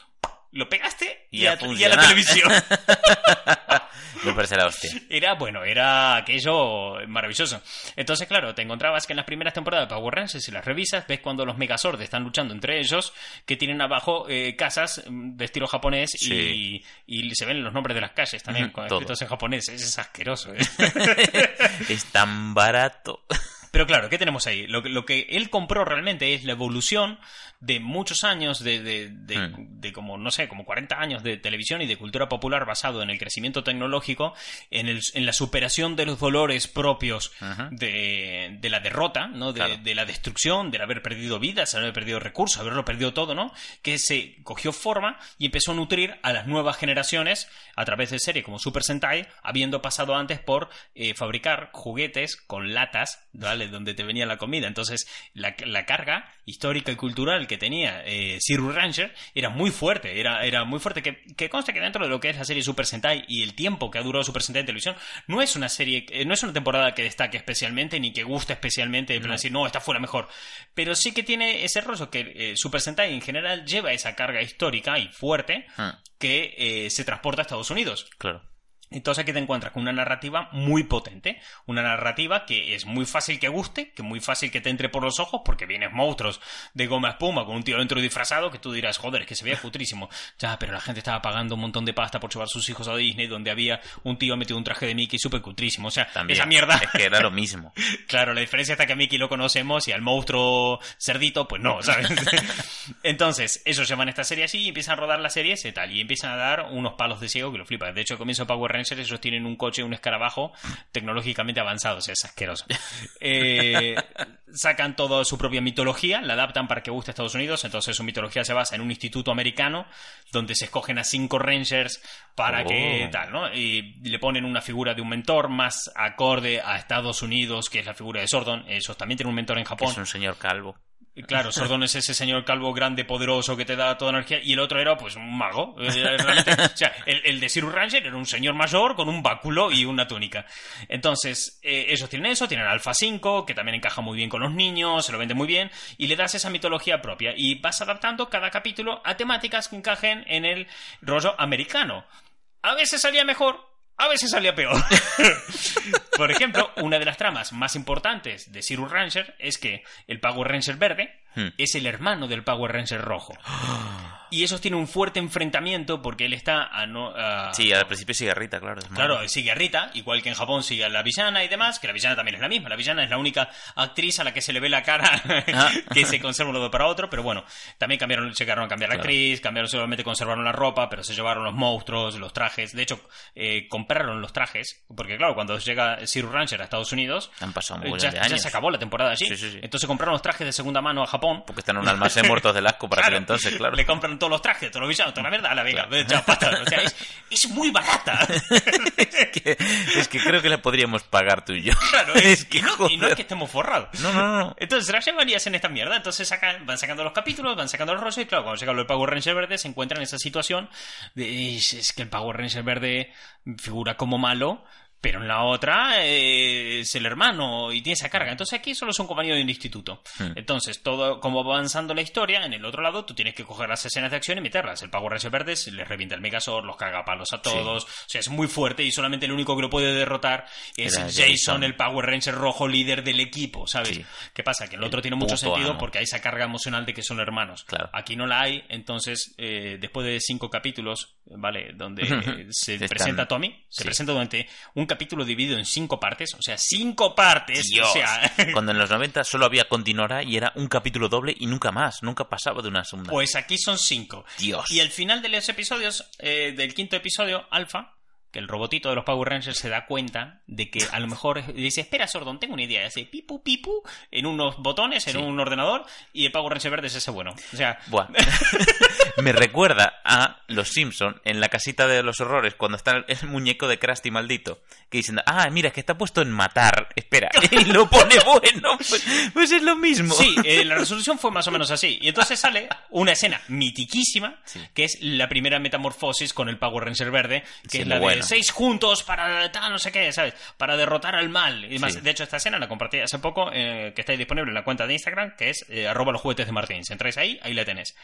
lo pegaste y, Y a a, y a la televisión. me parece la hostia. Era, bueno, era aquello maravilloso. Entonces, claro, te encontrabas que en las primeras temporadas de Power Rangers, si las revisas, ves cuando los Megazord están luchando entre ellos, que tienen abajo eh, casas mm, de estilo japonés Sí. y, y se ven los nombres de las calles también, con escritos en japonés. Es asqueroso. ¿eh? Es tan barato. Pero claro, ¿qué tenemos ahí? Lo, que- lo que él compró realmente es la evolución de muchos años de, de, de- de como, no sé, como 40 años de televisión y de cultura popular basado en el crecimiento tecnológico, en, el, en la superación de los dolores propios de, de la derrota, ¿no? Claro. de la destrucción, del haber perdido vidas, haber perdido recursos, haberlo perdido todo, ¿no? Que se cogió forma y empezó a nutrir a las nuevas generaciones a través de series como Super Sentai, habiendo pasado antes por eh, fabricar juguetes con latas, ¿vale? Donde te venía la comida. Entonces, la, la carga histórica y cultural que tenía eh, Zero Ranger era muy fuerte, era, era muy fuerte. Que, que conste que dentro de lo que es la serie Super Sentai y el tiempo que ha durado Super Sentai en televisión, no es una serie, eh, no es una temporada que destaque especialmente ni que guste especialmente, en plan decir, no, esta fue la mejor. Pero sí que tiene ese rollo que eh, Super Sentai en general lleva esa carga histórica y fuerte Hmm, que se transporta a Estados Unidos. claro. Entonces aquí te encuentras con una narrativa muy potente, una narrativa que es muy fácil que guste, que muy fácil que te entre por los ojos, porque vienes monstruos de goma espuma con un tío dentro disfrazado que tú dirás, joder, es que se veía futrísimo. Ya, pero la gente estaba pagando un montón de pasta por llevar sus hijos a Disney, donde había un tío metido un traje de Mickey súper cutrísimo. O sea, También. esa mierda. Es que era lo mismo. Claro, la diferencia está que a Mickey lo conocemos y al monstruo cerdito, pues no, ¿sabes? Entonces, ellos llevan esta serie así y empiezan a rodar la serie ese tal, y empiezan a dar unos palos de ciego que lo flipas. De hecho, comienzo Power Rangers, ellos tienen un coche, un escarabajo tecnológicamente avanzado, o sea, es asqueroso. Eh, sacan toda su propia mitología, la adaptan para que guste a Estados Unidos, entonces su mitología se basa en un instituto americano donde se escogen a cinco Rangers para que Oh. tal, ¿no? Y le ponen una figura de un mentor más acorde a Estados Unidos, que es la figura de Sordon. Ellos también tienen un mentor en Que Japón. es un señor calvo. Claro, Sordon es ese señor calvo grande, poderoso, que te da toda energía, y el otro era, pues, un mago. Eh, realmente, o sea, el, de Zero Ranger era un señor mayor con un báculo y una túnica. Entonces, eh, ellos tienen eso, tienen Alpha 5, que también encaja muy bien con los niños, se lo vende muy bien, y le das esa mitología propia. Y vas adaptando cada capítulo a temáticas que encajen en el rollo americano. A veces salía mejor, a veces salía peor. Por ejemplo, una de las tramas más importantes de Zero Ranger es que el Power Ranger verde Hmm. es el hermano del Power Ranger rojo. Y esos tienen un fuerte enfrentamiento porque él está a no. a- Sí, al principio sigue Rita, claro. Claro, sigue a Rita, igual que en Japón sigue a la villana y demás, que la villana también es la misma. La villana es la única actriz a la que se le ve la cara Ah. que se conserva uno para otro, pero bueno, también cambiaron, llegaron a cambiar la actriz, cambiaron solamente conservaron la ropa, pero se llevaron los monstruos, los trajes. De hecho, eh, compraron los trajes, porque claro, cuando llega Zero Ranger a Estados Unidos, Han pasado un eh, mogollón ya, de ya años. se acabó la temporada allí. Sí, sí, sí. Entonces compraron los trajes de segunda mano a Japón. Porque están en un almacén muertos del asco para Claro, aquel entonces, claro. Le compran todos los trajes, todos los villanos, toda la mierda, a la venga, Claro. pata. O sea, es, es muy barata. es, que, es que creo que la podríamos pagar tú y yo. Claro, es es, que y, no, y no es que estemos forrados. No, no, no. Entonces las llevan y hacen esta mierda. Entonces sacan, van sacando los capítulos, van sacando los rollos. Y claro, cuando llega del Power Ranger verde, se encuentran en esa situación de es, es que el Power Ranger verde figura como malo. Pero en la otra eh, es el hermano y tiene esa carga. Entonces aquí solo son compañeros de un instituto. Hmm. Entonces, todo como va avanzando la historia, en el otro lado tú tienes que coger las escenas de acción y meterlas. El Power Ranger verde les revienta el Megazord, los caga palos a todos. O sea, es muy fuerte y solamente el único que lo puede derrotar es Era Jason, Jason. el Power Ranger rojo líder del equipo, ¿sabes? Sí. ¿Qué pasa? Que el El otro tiene mucho sentido amo. porque hay esa carga emocional de que son hermanos. Claro. Aquí no la hay, entonces, eh, después de cinco capítulos, ¿vale? Donde eh, se Están- presenta a Tommy, se sí. presenta durante un capítulo dividido en cinco partes, o sea, cinco partes, Dios. o sea... Cuando en los 90 solo había continuará y era un capítulo doble y nunca más, nunca pasaba de una segunda. Pues aquí son cinco. Dios. Y al final de los episodios, eh, del quinto episodio, Alpha, que el robotito de los Power Rangers se da cuenta de que a lo mejor dice, espera, Sordon, tengo una idea. Y hace pipu, pipu en unos botones, en Sí. un ordenador, y el Power Ranger verde es ese bueno. O sea, Buah. Me recuerda a Los Simpson en la casita de los horrores cuando está el, el muñeco de Krusty maldito que dicen, ah, mira, es que está puesto en matar, espera, y lo pone bueno, pues, pues es lo mismo. Sí, eh, la resolución fue más o menos así. Y entonces sale una escena mitiquísima, Sí. que es la primera metamorfosis con el Power Ranger verde, que Sí, es la bueno. de seis juntos para tal, no sé qué, ¿sabes? Para derrotar al mal. Y demás. Sí. De hecho, esta escena la compartí hace poco, eh, que está disponible en la cuenta de Instagram, que es eh, arroba los juguetes de Martín. Si entráis ahí, ahí la tenés.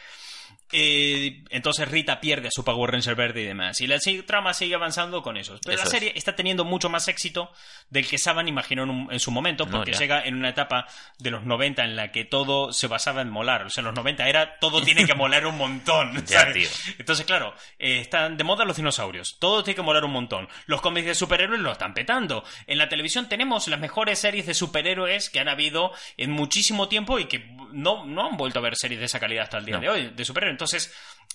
Eh, entonces Rita pierde a su Power Ranger verde y demás. Y la trama sigue avanzando con eso. Pero Eso la es. serie está teniendo mucho más éxito del que Saban imaginó en, un- en su momento, porque llega en una etapa de los 90 en la que todo se basaba en molar. O sea, en los 90 era todo tiene que molar un montón. Ya, ¿sabes? tío. Entonces, claro, eh, están de moda los dinosaurios. Todo tiene que molar un montón. Los cómics de superhéroes lo están petando. En la televisión tenemos las mejores series de superhéroes que han habido en muchísimo tiempo y que no, no han vuelto a ver series de esa calidad hasta el día No. de hoy, de superhéroes. Entonces,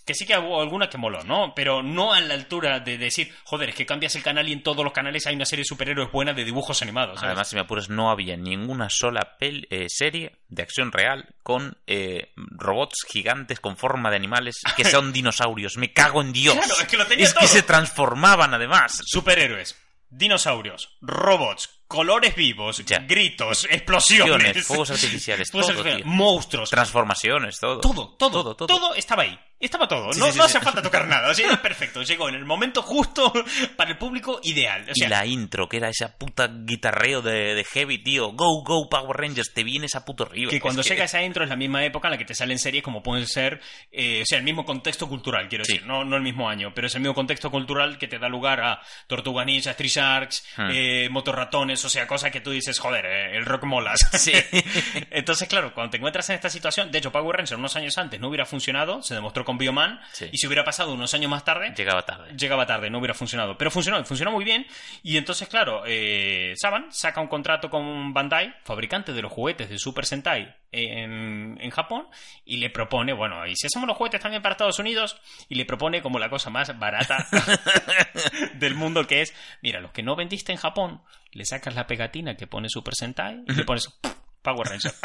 que sí que hubo alguna que moló, ¿no? Pero no a la altura de decir, joder, es que cambias el canal y en todos los canales hay una serie de superhéroes buena de dibujos animados. ¿sabes? Además, si me apuras, no había ninguna sola eh, serie de acción real con eh, robots gigantes con forma de animales que son dinosaurios. Me cago en Dios. Claro, es que lo tenía Es que todo. se transformaban además. Superhéroes, dinosaurios, robots, colores vivos, Ya. gritos, explosiones, Explosiones, fuegos artificiales, fuegos todo, artificiales, tío. monstruos, Transformaciones, todo. todo, todo, todo, todo. todo estaba ahí. Estaba todo. Sí, no sí, no sí. hace falta tocar nada. O sea, era perfecto. Llegó en el momento justo para el público ideal. O sea, y la intro, que era esa puta guitarreo de, de Heavy, tío. Go, go, Power Rangers, te vienes a puto río. que cuando Es llega esa intro es la misma época en la que te salen series como pueden ser, eh, o sea, el mismo contexto cultural, quiero decir, no, no el mismo año, pero es el mismo contexto cultural que te da lugar a Tortuga Ninja, Street Sharks, Hmm. eh, Motorratones, o sea, cosas que tú dices, joder, eh, el rock molas. Sí. Entonces, claro, cuando te encuentras en esta situación, de hecho, Power Rangers unos años antes no hubiera funcionado, se demostró con Bioman, Sí. y si hubiera pasado unos años más tarde, Llegaba tarde. llegaba tarde, no hubiera funcionado. Pero funcionó, funcionó muy bien. Y entonces, claro, eh, Saban saca un contrato con Bandai, fabricante de los juguetes de Super Sentai en, en Japón, y le propone, bueno, y si hacemos los juguetes también para Estados Unidos, y le propone como la cosa más barata del mundo que es, mira, los que no vendiste en Japón, le sacas la pegatina que pone Super Sentai y le pones Power Ranger.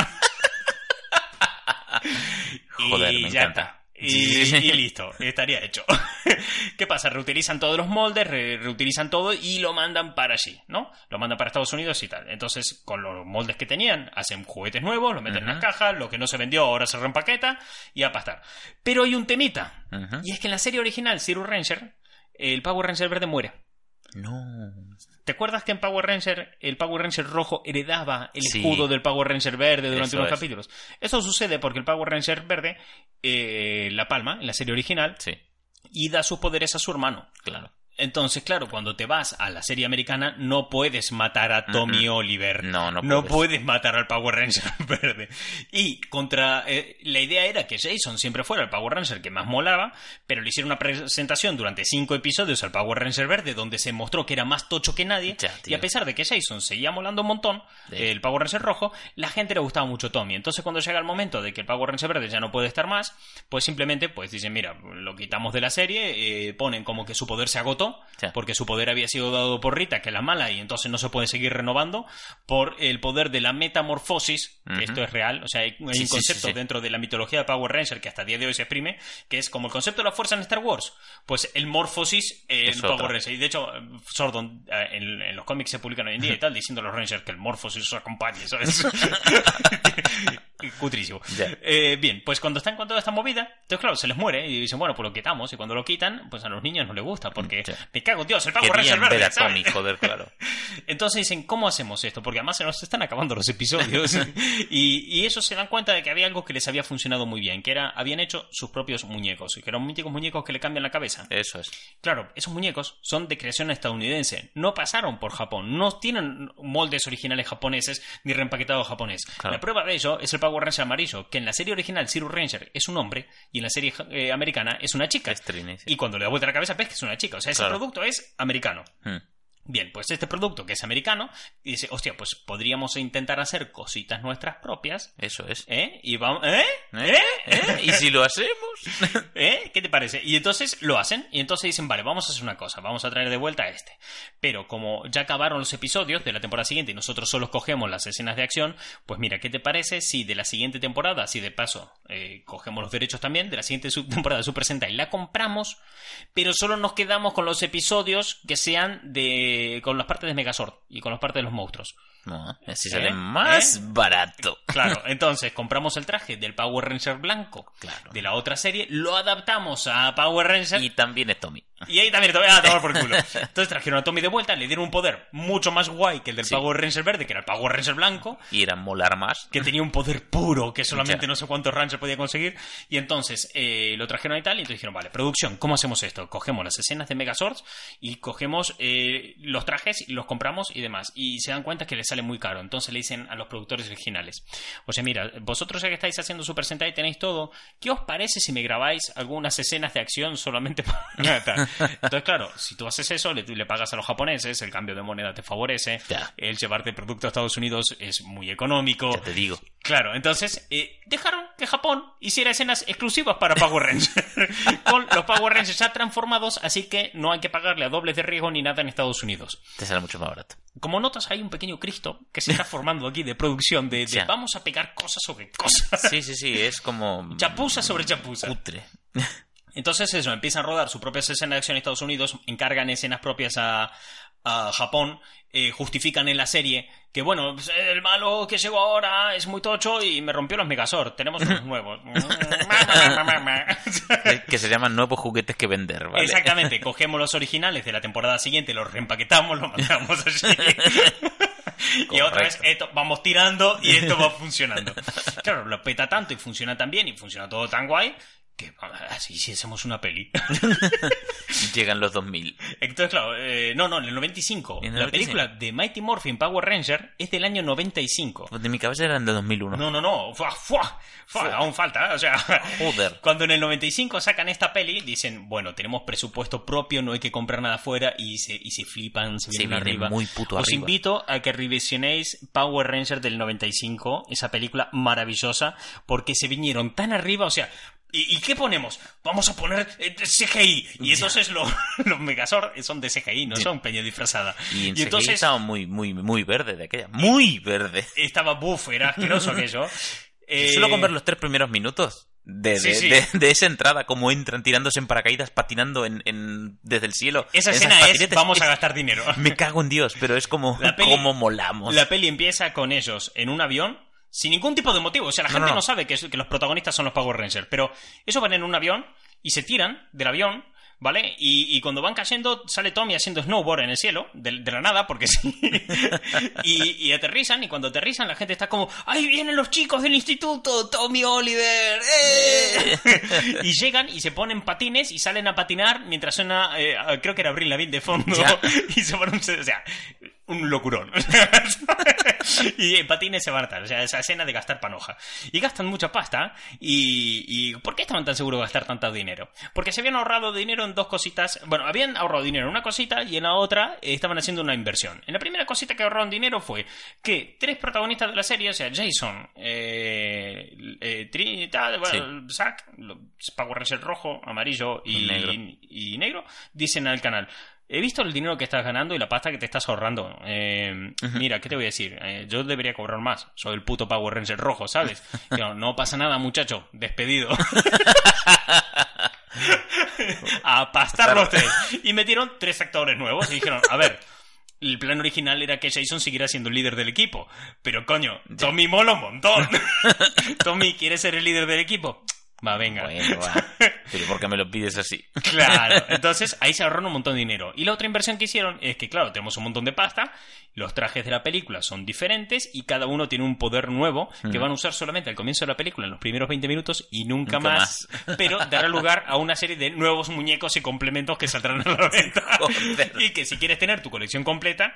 Joder, y me ya encanta. está. Y, y listo, estaría hecho. ¿Qué pasa? Reutilizan todos los moldes, re- reutilizan todo y lo mandan para allí, ¿no? Lo mandan para Estados Unidos y tal. Entonces, con los moldes que tenían, hacen juguetes nuevos, lo meten en las cajas, lo que no se vendió ahora se reempaqueta y a pastar. Pero hay un temita. Y es que en la serie original, Zero Ranger, el Power Ranger verde muere. No. ¿Te acuerdas que en Power Ranger el Power Ranger rojo heredaba el Sí. escudo del Power Ranger verde durante unos es. capítulos? Eso sucede porque el Power Ranger verde eh, la palma en la serie original Sí, y da sus poderes a su hermano. claro. Entonces, claro, cuando te vas a la serie americana, no puedes matar a Tommy Mm, mm. Oliver. No, no puedes. matar al Power Ranger verde. Y contra. eh, la idea era que Jason siempre fuera el Power Ranger que más molaba, pero le hicieron una presentación durante cinco episodios al Power Ranger verde, donde se mostró que era más tocho que nadie. Ya, y a pesar de que Jason seguía molando un montón, Sí. el Power Ranger rojo, la gente le gustaba mucho Tommy. Entonces, cuando llega el momento de que el Power Ranger verde ya no puede estar más, pues simplemente pues dicen, mira, lo quitamos de la serie, eh, ponen como que su poder se agotó, Sí. porque su poder había sido dado por Rita, que es la mala, y entonces no se puede seguir renovando, por el poder de la metamorfosis, que Ujú. esto es real, o sea, hay, hay Sí, un concepto sí, dentro de la mitología de Power Ranger que hasta el día de hoy se exprime, que es como el concepto de la fuerza en Star Wars, pues el morfosis en Power. Ranger. Y de hecho, Sordon, eh, en, en los cómics se publican hoy en día y tal, diciendo a los Rangers que el morfosis os acompañe, ¿sabes? Cutrísimo. Ya. Eh, bien, pues cuando están con toda esta movida, entonces claro, se les muere y dicen, bueno, pues lo quitamos. Y cuando lo quitan, pues a los niños no les gusta, porque Ya. Me cago, en Dios, el Power Ranger Querían verde, ver a. Tommy, joder, claro. Entonces dicen, ¿cómo hacemos esto? Porque además se nos están acabando los episodios. y, y ellos se dan cuenta de que había algo que les había funcionado muy bien, que era, habían hecho sus propios muñecos, y que eran míticos muñecos que le cambian la cabeza. Eso es. Claro, esos muñecos son de creación estadounidense, no pasaron por Japón, no tienen moldes originales japoneses ni reempaquetado japonés. Claro. La prueba de ello es el Power Ranger amarillo, que en la serie original Zero Ranger es un hombre y en la serie eh, americana es una chica. Es. Y cuando le da vuelta la cabeza ves que es una chica, o sea, ese Claro. producto es americano. Hmm. Bien, pues este producto que es americano, y dice, hostia, pues podríamos intentar hacer cositas nuestras propias, Eso es. ¿eh? Y vamos, ¿eh? ¿Eh? ¿Eh? ¿Y si lo hacemos? ¿Eh? ¿Qué te parece? Y entonces lo hacen, y entonces dicen, vale, vamos a hacer una cosa, vamos a traer de vuelta a este. Pero como ya acabaron los episodios de la temporada siguiente y nosotros solo cogemos las escenas de acción, pues mira, ¿qué te parece si de la siguiente temporada, si de paso eh, cogemos los derechos también de la siguiente temporada de Super Sentai, la compramos, pero solo nos quedamos con los episodios que sean de con las partes de Megazord y con las partes de los monstruos? No, así sale ¿Eh? más ¿Eh? barato. Claro, entonces compramos el traje del Power Ranger blanco Claro. de la otra serie, lo adaptamos a Power Ranger Y también es Tommy. y ahí también te voy a tomar por culo. Entonces trajeron a Tommy de vuelta, le dieron un poder mucho más guay que el del Sí. Power Ranger verde, que era el Power Ranger blanco, Y era molar más. que tenía un poder puro que solamente Ya. no sé cuántos Rangers podía conseguir. Y entonces eh, lo trajeron a Italia y entonces dijeron, vale, producción, ¿cómo hacemos esto? Cogemos las escenas de Megazords y cogemos eh, los trajes y los compramos y demás. Y se dan cuenta que les sale muy caro. Entonces le dicen a los productores originales, o sea, mira, vosotros ya que estáis haciendo Super Sentai tenéis todo, ¿qué os parece si me grabáis algunas escenas de acción solamente para... tal? Entonces, claro, si tú haces eso, le, le pagas a los japoneses, el cambio de moneda te favorece, Ya. el llevarte el producto a Estados Unidos es muy económico. Ya te digo. Claro, entonces eh, dejaron que Japón hiciera escenas exclusivas para Power Rangers. con los Power Rangers ya transformados, así que no hay que pagarle a dobles de riesgo ni nada en Estados Unidos. Te sale mucho más barato. Como notas, hay un pequeño Cristo que se está formando aquí de producción, de, vamos a pegar cosas sobre cosas. Sí, sí, sí, es como... Chapuza sobre chapuza. Entonces eso, empiezan a rodar sus propias escenas de acción en Estados Unidos, encargan escenas propias a, a Japón, eh, justifican en la serie que bueno, pues, el malo que llegó ahora es muy tocho y me rompió los Megazord, tenemos unos nuevos. que se llaman nuevos juguetes que vender, ¿vale? Exactamente, cogemos los originales de la temporada siguiente, los reempaquetamos, los mandamos allí. Y otra vez esto, vamos tirando y esto va funcionando. Claro, lo peta tanto y funciona tan bien y funciona todo tan guay que así si hacemos una peli. Llegan los 2000. Entonces, claro, eh, no, no, en el 95. En el la 95. película de Mighty Morphin Power Ranger es del año 95. De mi cabeza eran de 2001. No, no, no, aún falta, o sea, Joder. cuando en el 95 sacan esta peli, dicen, bueno, tenemos presupuesto propio, no hay que comprar nada afuera, y se, y se flipan, se vienen arriba. muy puto Os arriba. invito a que revisionéis Power Ranger del 95, esa película maravillosa, porque se vinieron tan arriba, o sea, ¿Y, y qué ponemos? Vamos a poner eh, CGI. Y entonces lo- los Megazord son de CGI, no son peña disfrazada. Y, en entonces estaba muy, muy, muy verde de aquella. Muy verde. estaba buff, era asqueroso aquello. Eh, Solo con ver los tres primeros minutos de, Sí, de, sí. de- de esa entrada, como entran tirándose en paracaídas, patinando en, en- desde el cielo. Esa escena es, vamos a gastar dinero. Me cago en Dios, pero es como, La peli- como molamos. La peli empieza con ellos en un avión sin ningún tipo de motivo. O sea, la gente no, no. sabe que, los protagonistas son los Power Rangers. Pero ellos van en un avión y se tiran del avión, ¿vale? Y, y cuando van cayendo, sale Tommy haciendo snowboard en el cielo, de, de la nada, porque sí. y, y aterrizan, y cuando aterrizan, la gente está como: ¡Ahí vienen los chicos del instituto! ¡Tommy Oliver! ¡Eh! y llegan y se ponen patines y salen a patinar mientras suena, eh, creo que era Abril Lavigne de fondo. Ya. y se ponen. O sea, un locurón. y en patines se van a tal. O sea, esa escena de gastar panoja. Y gastan mucha pasta. Y, y ¿por qué estaban tan seguros de gastar tanto dinero? Porque se habían ahorrado dinero en dos cositas. Bueno, habían ahorrado dinero en una cosita y en la otra eh, estaban haciendo una inversión. En la primera cosita que ahorraron dinero fue que tres protagonistas de la serie, o sea, Jason, eh, eh, Trini, tal, bueno, Zack, lo- Power Ranger rojo, amarillo y Negro. y negro, dicen al canal. He visto el dinero que estás ganando y la pasta que te estás ahorrando. Eh, Mira, ¿qué te voy a decir? Eh, yo debería cobrar más. Soy el puto Power Ranger rojo, ¿sabes? Digo, no pasa nada, muchacho. Despedido. a pastar los tres. Y metieron tres actores nuevos y dijeron, a ver, el plan original era que Jason siguiera siendo el líder del equipo. Pero coño, Tommy mola un montón. Tommy, ¿quieres ser el líder del equipo? Va, venga. Bueno, va. Pero ¿por qué me lo pides así? Claro, entonces ahí se ahorraron un montón de dinero. Y la otra inversión que hicieron es que, claro, tenemos un montón de pasta, los trajes de la película son diferentes y cada uno tiene un poder nuevo que van a usar solamente al comienzo de la película, en los primeros 20 minutos y nunca, Nunca más, Pero dará lugar a una serie de nuevos muñecos y complementos que saldrán a la venta. Joder. Y que si quieres tener tu colección completa.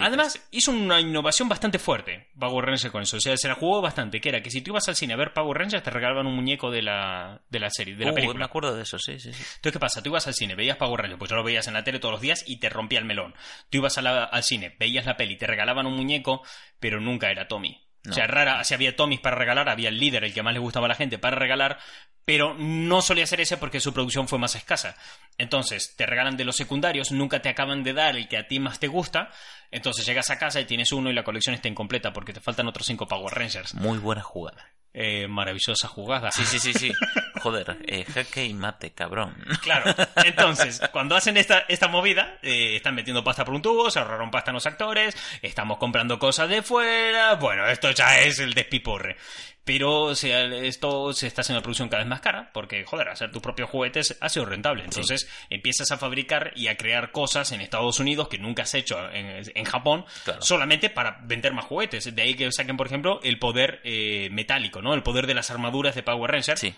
Además, hizo una innovación bastante fuerte Power Rangers con eso. O sea, se la jugó bastante, que era que si tú ibas al cine a ver Power Rangers te regalaban un muñeco de la, de la serie, de la Uh, película. me acuerdo de eso, sí, sí, sí. Entonces, ¿qué pasa? Tú ibas al cine, veías Power Rangers, pues yo lo veías en la tele todos los días y te rompía el melón. Tú ibas a la- al cine, veías la peli, te regalaban un muñeco, pero nunca era Tommy. No. O sea, rara, si había Tommys para regalar, había el líder, el que más le gustaba a la gente para regalar, pero no solía ser ese porque su producción fue más escasa. Entonces, te regalan de los secundarios, nunca te acaban de dar el que a ti más te gusta, entonces llegas a casa y tienes uno y la colección está incompleta porque te faltan otros cinco Power Rangers. Muy buena jugada. Eh, maravillosa jugada. Sí, sí, sí, sí. Joder, eh, jaque y mate, cabrón. Claro, entonces, cuando hacen esta, esta movida, eh, están metiendo pasta por un tubo, se ahorraron pasta en los actores, estamos comprando cosas de fuera, bueno, esto ya es el despiporre. Pero o sea, esto se está haciendo la producción cada vez más cara, porque, joder, hacer tus propios juguetes ha sido rentable. Entonces empiezas a fabricar y a crear cosas en Estados Unidos que nunca has hecho en, en Japón, Claro. solamente para vender más juguetes. De ahí que saquen, por ejemplo, el poder eh, metálico, ¿no? El poder de las armaduras de Power Rangers Sí.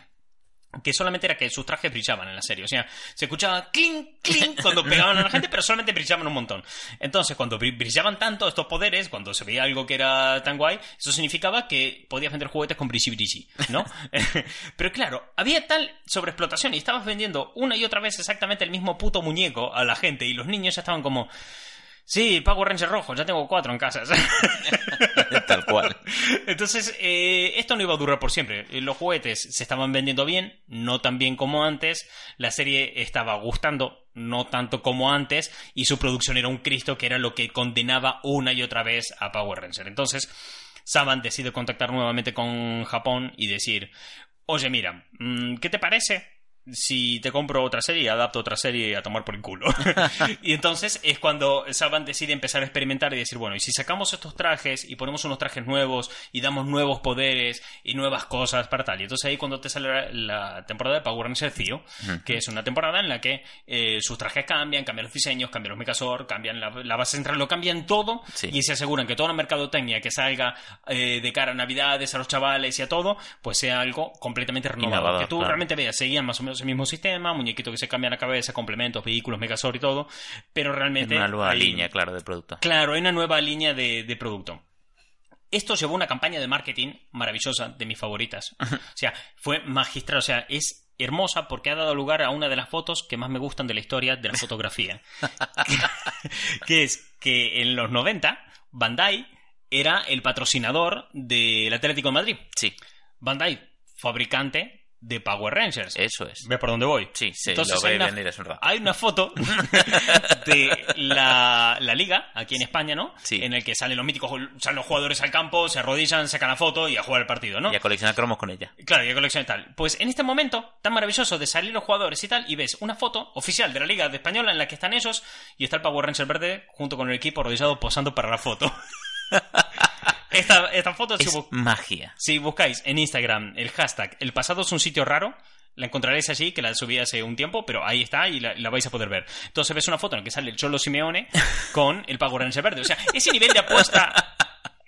Que solamente era que sus trajes brillaban en la serie. O sea, se escuchaba clink, clink cuando pegaban a la gente, pero solamente brillaban un montón. Entonces, cuando bri- brillaban tanto estos poderes, cuando se veía algo que era tan guay, eso significaba que podías vender juguetes con brilli brilli, ¿no? pero claro, había tal sobreexplotación y estabas vendiendo una y otra vez exactamente el mismo puto muñeco a la gente y los niños estaban como... Sí, Power Ranger rojo, ya tengo cuatro en casa. Tal cual. Entonces, eh, esto no iba a durar por siempre. Eh, Los juguetes se estaban vendiendo bien, no tan bien como antes. La serie estaba gustando, no tanto como antes. Y su producción era un Cristo, que era lo que condenaba una y otra vez a Power Ranger. Entonces, Saban decide contactar nuevamente con Japón y decir: Oye, mira, mm, ¿qué te parece? Si te compro otra serie adapto otra serie a tomar por el culo. y entonces es cuando Saban decide empezar a experimentar y decir, bueno, y si sacamos estos trajes y ponemos unos trajes nuevos y damos nuevos poderes y nuevas cosas para tal. Y entonces ahí cuando te sale la, la temporada de Power Rangers Zio, que es una temporada en la que eh, sus trajes cambian, cambian los diseños, cambian los Megazord, cambian la, la base central, lo cambian todo Sí. y se aseguran que toda la mercadotecnia que salga eh, de cara a Navidades, a los chavales y a todo, pues sea algo completamente renovado. Innovador, que tú claro. realmente veas, seguían más o menos el mismo sistema, muñequitos que se cambian la cabeza, complementos, vehículos, Megazord y todo, pero En realmente... una nueva hay- línea, claro, de producto. Claro, hay una nueva línea de, de producto. Esto llevó una campaña de marketing maravillosa, de mis favoritas. O sea, fue magistral, o sea, es hermosa porque ha dado lugar a una de las fotos que más me gustan de la historia de la fotografía. que es que en los 90, Bandai era el patrocinador del Atlético de Madrid. Sí, Bandai, fabricante de Power Rangers. eso es. ¿Ves por dónde voy? Sí, sí, Entonces lo hay una- un rato. hay una foto de la, la liga, aquí en España, ¿no? Sí. En el que salen los míticos, salen los jugadores al campo, se arrodillan, sacan la foto y a jugar el partido, ¿no? Y a coleccionar cromos con ella. Claro, y a colección y tal. Pues en este momento tan maravilloso de salir los jugadores y tal, y ves una foto oficial de la Liga de Española en la que están ellos y está el Power Ranger verde junto con el equipo arrodillado posando para la foto. esta, esta foto, si, Es bu- magia. si buscáis en Instagram el hashtag El pasado es un sitio raro, la encontraréis allí, que la subí hace un tiempo, pero ahí está y la, la vais a poder ver. Entonces ves una foto en la que sale el Cholo Simeone con el Power Ranger verde. O sea, ese nivel de apuesta...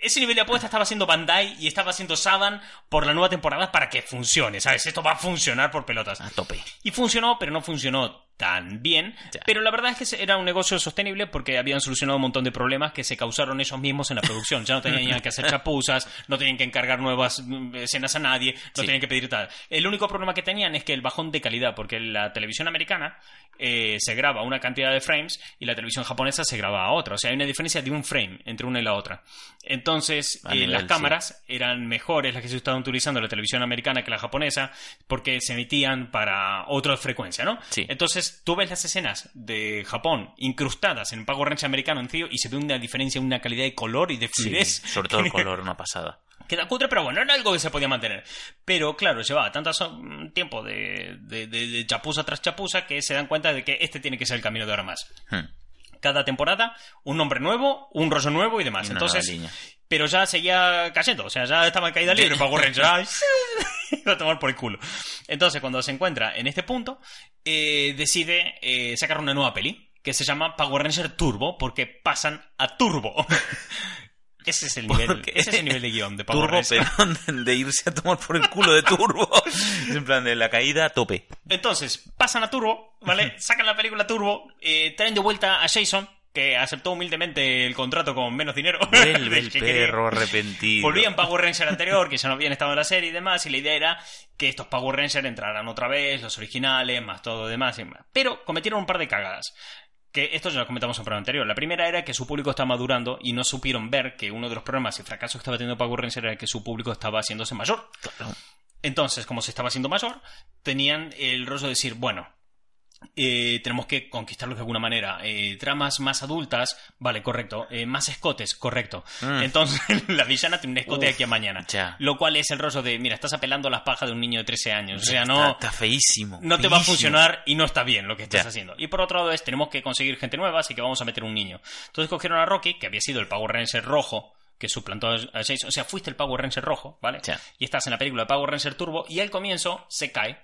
Ese nivel de apuesta estaba haciendo Bandai y estaba haciendo Saban por la nueva temporada para que funcione, ¿sabes? Esto va a funcionar por pelotas. A tope. Y funcionó, pero no funcionó tan bien. Pero la verdad es que era un negocio sostenible porque habían solucionado un montón de problemas que se causaron ellos mismos en la producción. Ya no tenían que hacer chapuzas, no tenían que encargar nuevas mm, escenas a nadie, no Sí. tenían que pedir tal. El único problema que tenían es que el bajón de calidad, porque la televisión americana eh, se graba una cantidad de frames y la televisión japonesa se graba a otra. O sea, hay una diferencia de un frame entre una y la otra. Entonces, eh, nivel, las sí. cámaras eran mejores las que se estaban utilizando la televisión americana que la japonesa porque se emitían para otra frecuencia, ¿no? Sí. Entonces tú ves las escenas de Japón incrustadas en Power Ranger americano en Zio y se ve una diferencia, una calidad de color y de Sí, fluidez. sobre todo el color, una pasada. Queda cutre, pero bueno, era algo que se podía mantener. Pero claro, llevaba tanto mm, tiempo de, de, de- de chapuza tras chapuza que se dan cuenta de que este tiene que ser el camino de ahora más. Hmm. Cada temporada, un nombre nuevo, un rollo nuevo y demás. Una Entonces, pero ya seguía cayendo, o sea, ya estaba en caída libre Power Ranger. Iba a tomar por el culo. Entonces, cuando se encuentra en este punto, eh, decide eh, sacar una nueva peli que se llama Power Ranger Turbo porque pasan a Turbo. Ese es el nivel, ese es el nivel de guion de Power Turbo, pero de, irse a tomar por el culo de Turbo. Es en plan de la caída a tope. Entonces, pasan a Turbo, ¿vale? Sacan la película Turbo, eh, traen de vuelta a Jason, que aceptó humildemente el contrato con menos dinero. Vuelve el perro arrepentido. Volvían Power Ranger anterior, que ya no habían estado en la serie y demás, y la idea era que estos Power Ranger entraran otra vez, los originales, más todo demás. y. Pero cometieron un par de cagadas. Que esto ya lo comentamos en el programa anterior. La primera era que su público estaba madurando y no supieron ver que uno de los problemas y fracasos que estaba teniendo Power Ranger era que su público estaba haciéndose mayor. Entonces, como se estaba haciendo mayor, tenían el rollo de decir, bueno, eh, tenemos que conquistarlos de alguna manera. Eh, tramas más adultas, vale, correcto. Eh, más escotes, correcto. Mm. Entonces, la villana tiene un escote de aquí a mañana. ya. Lo cual es el rollo de, mira, estás apelando a las pajas de un niño de 13 años. O sea, no, Está, feísimo. no te va a funcionar y no está bien lo que estás Ya. haciendo. Y por otro lado es, tenemos que conseguir gente nueva, así que vamos a meter un niño. Entonces cogieron a Rocky, que había sido el Power Ranger rojo, que suplantó a Jason. O sea, fuiste el Power Ranger rojo, ¿vale? Ya. Y estás en la película de Power Ranger Turbo y al comienzo se cae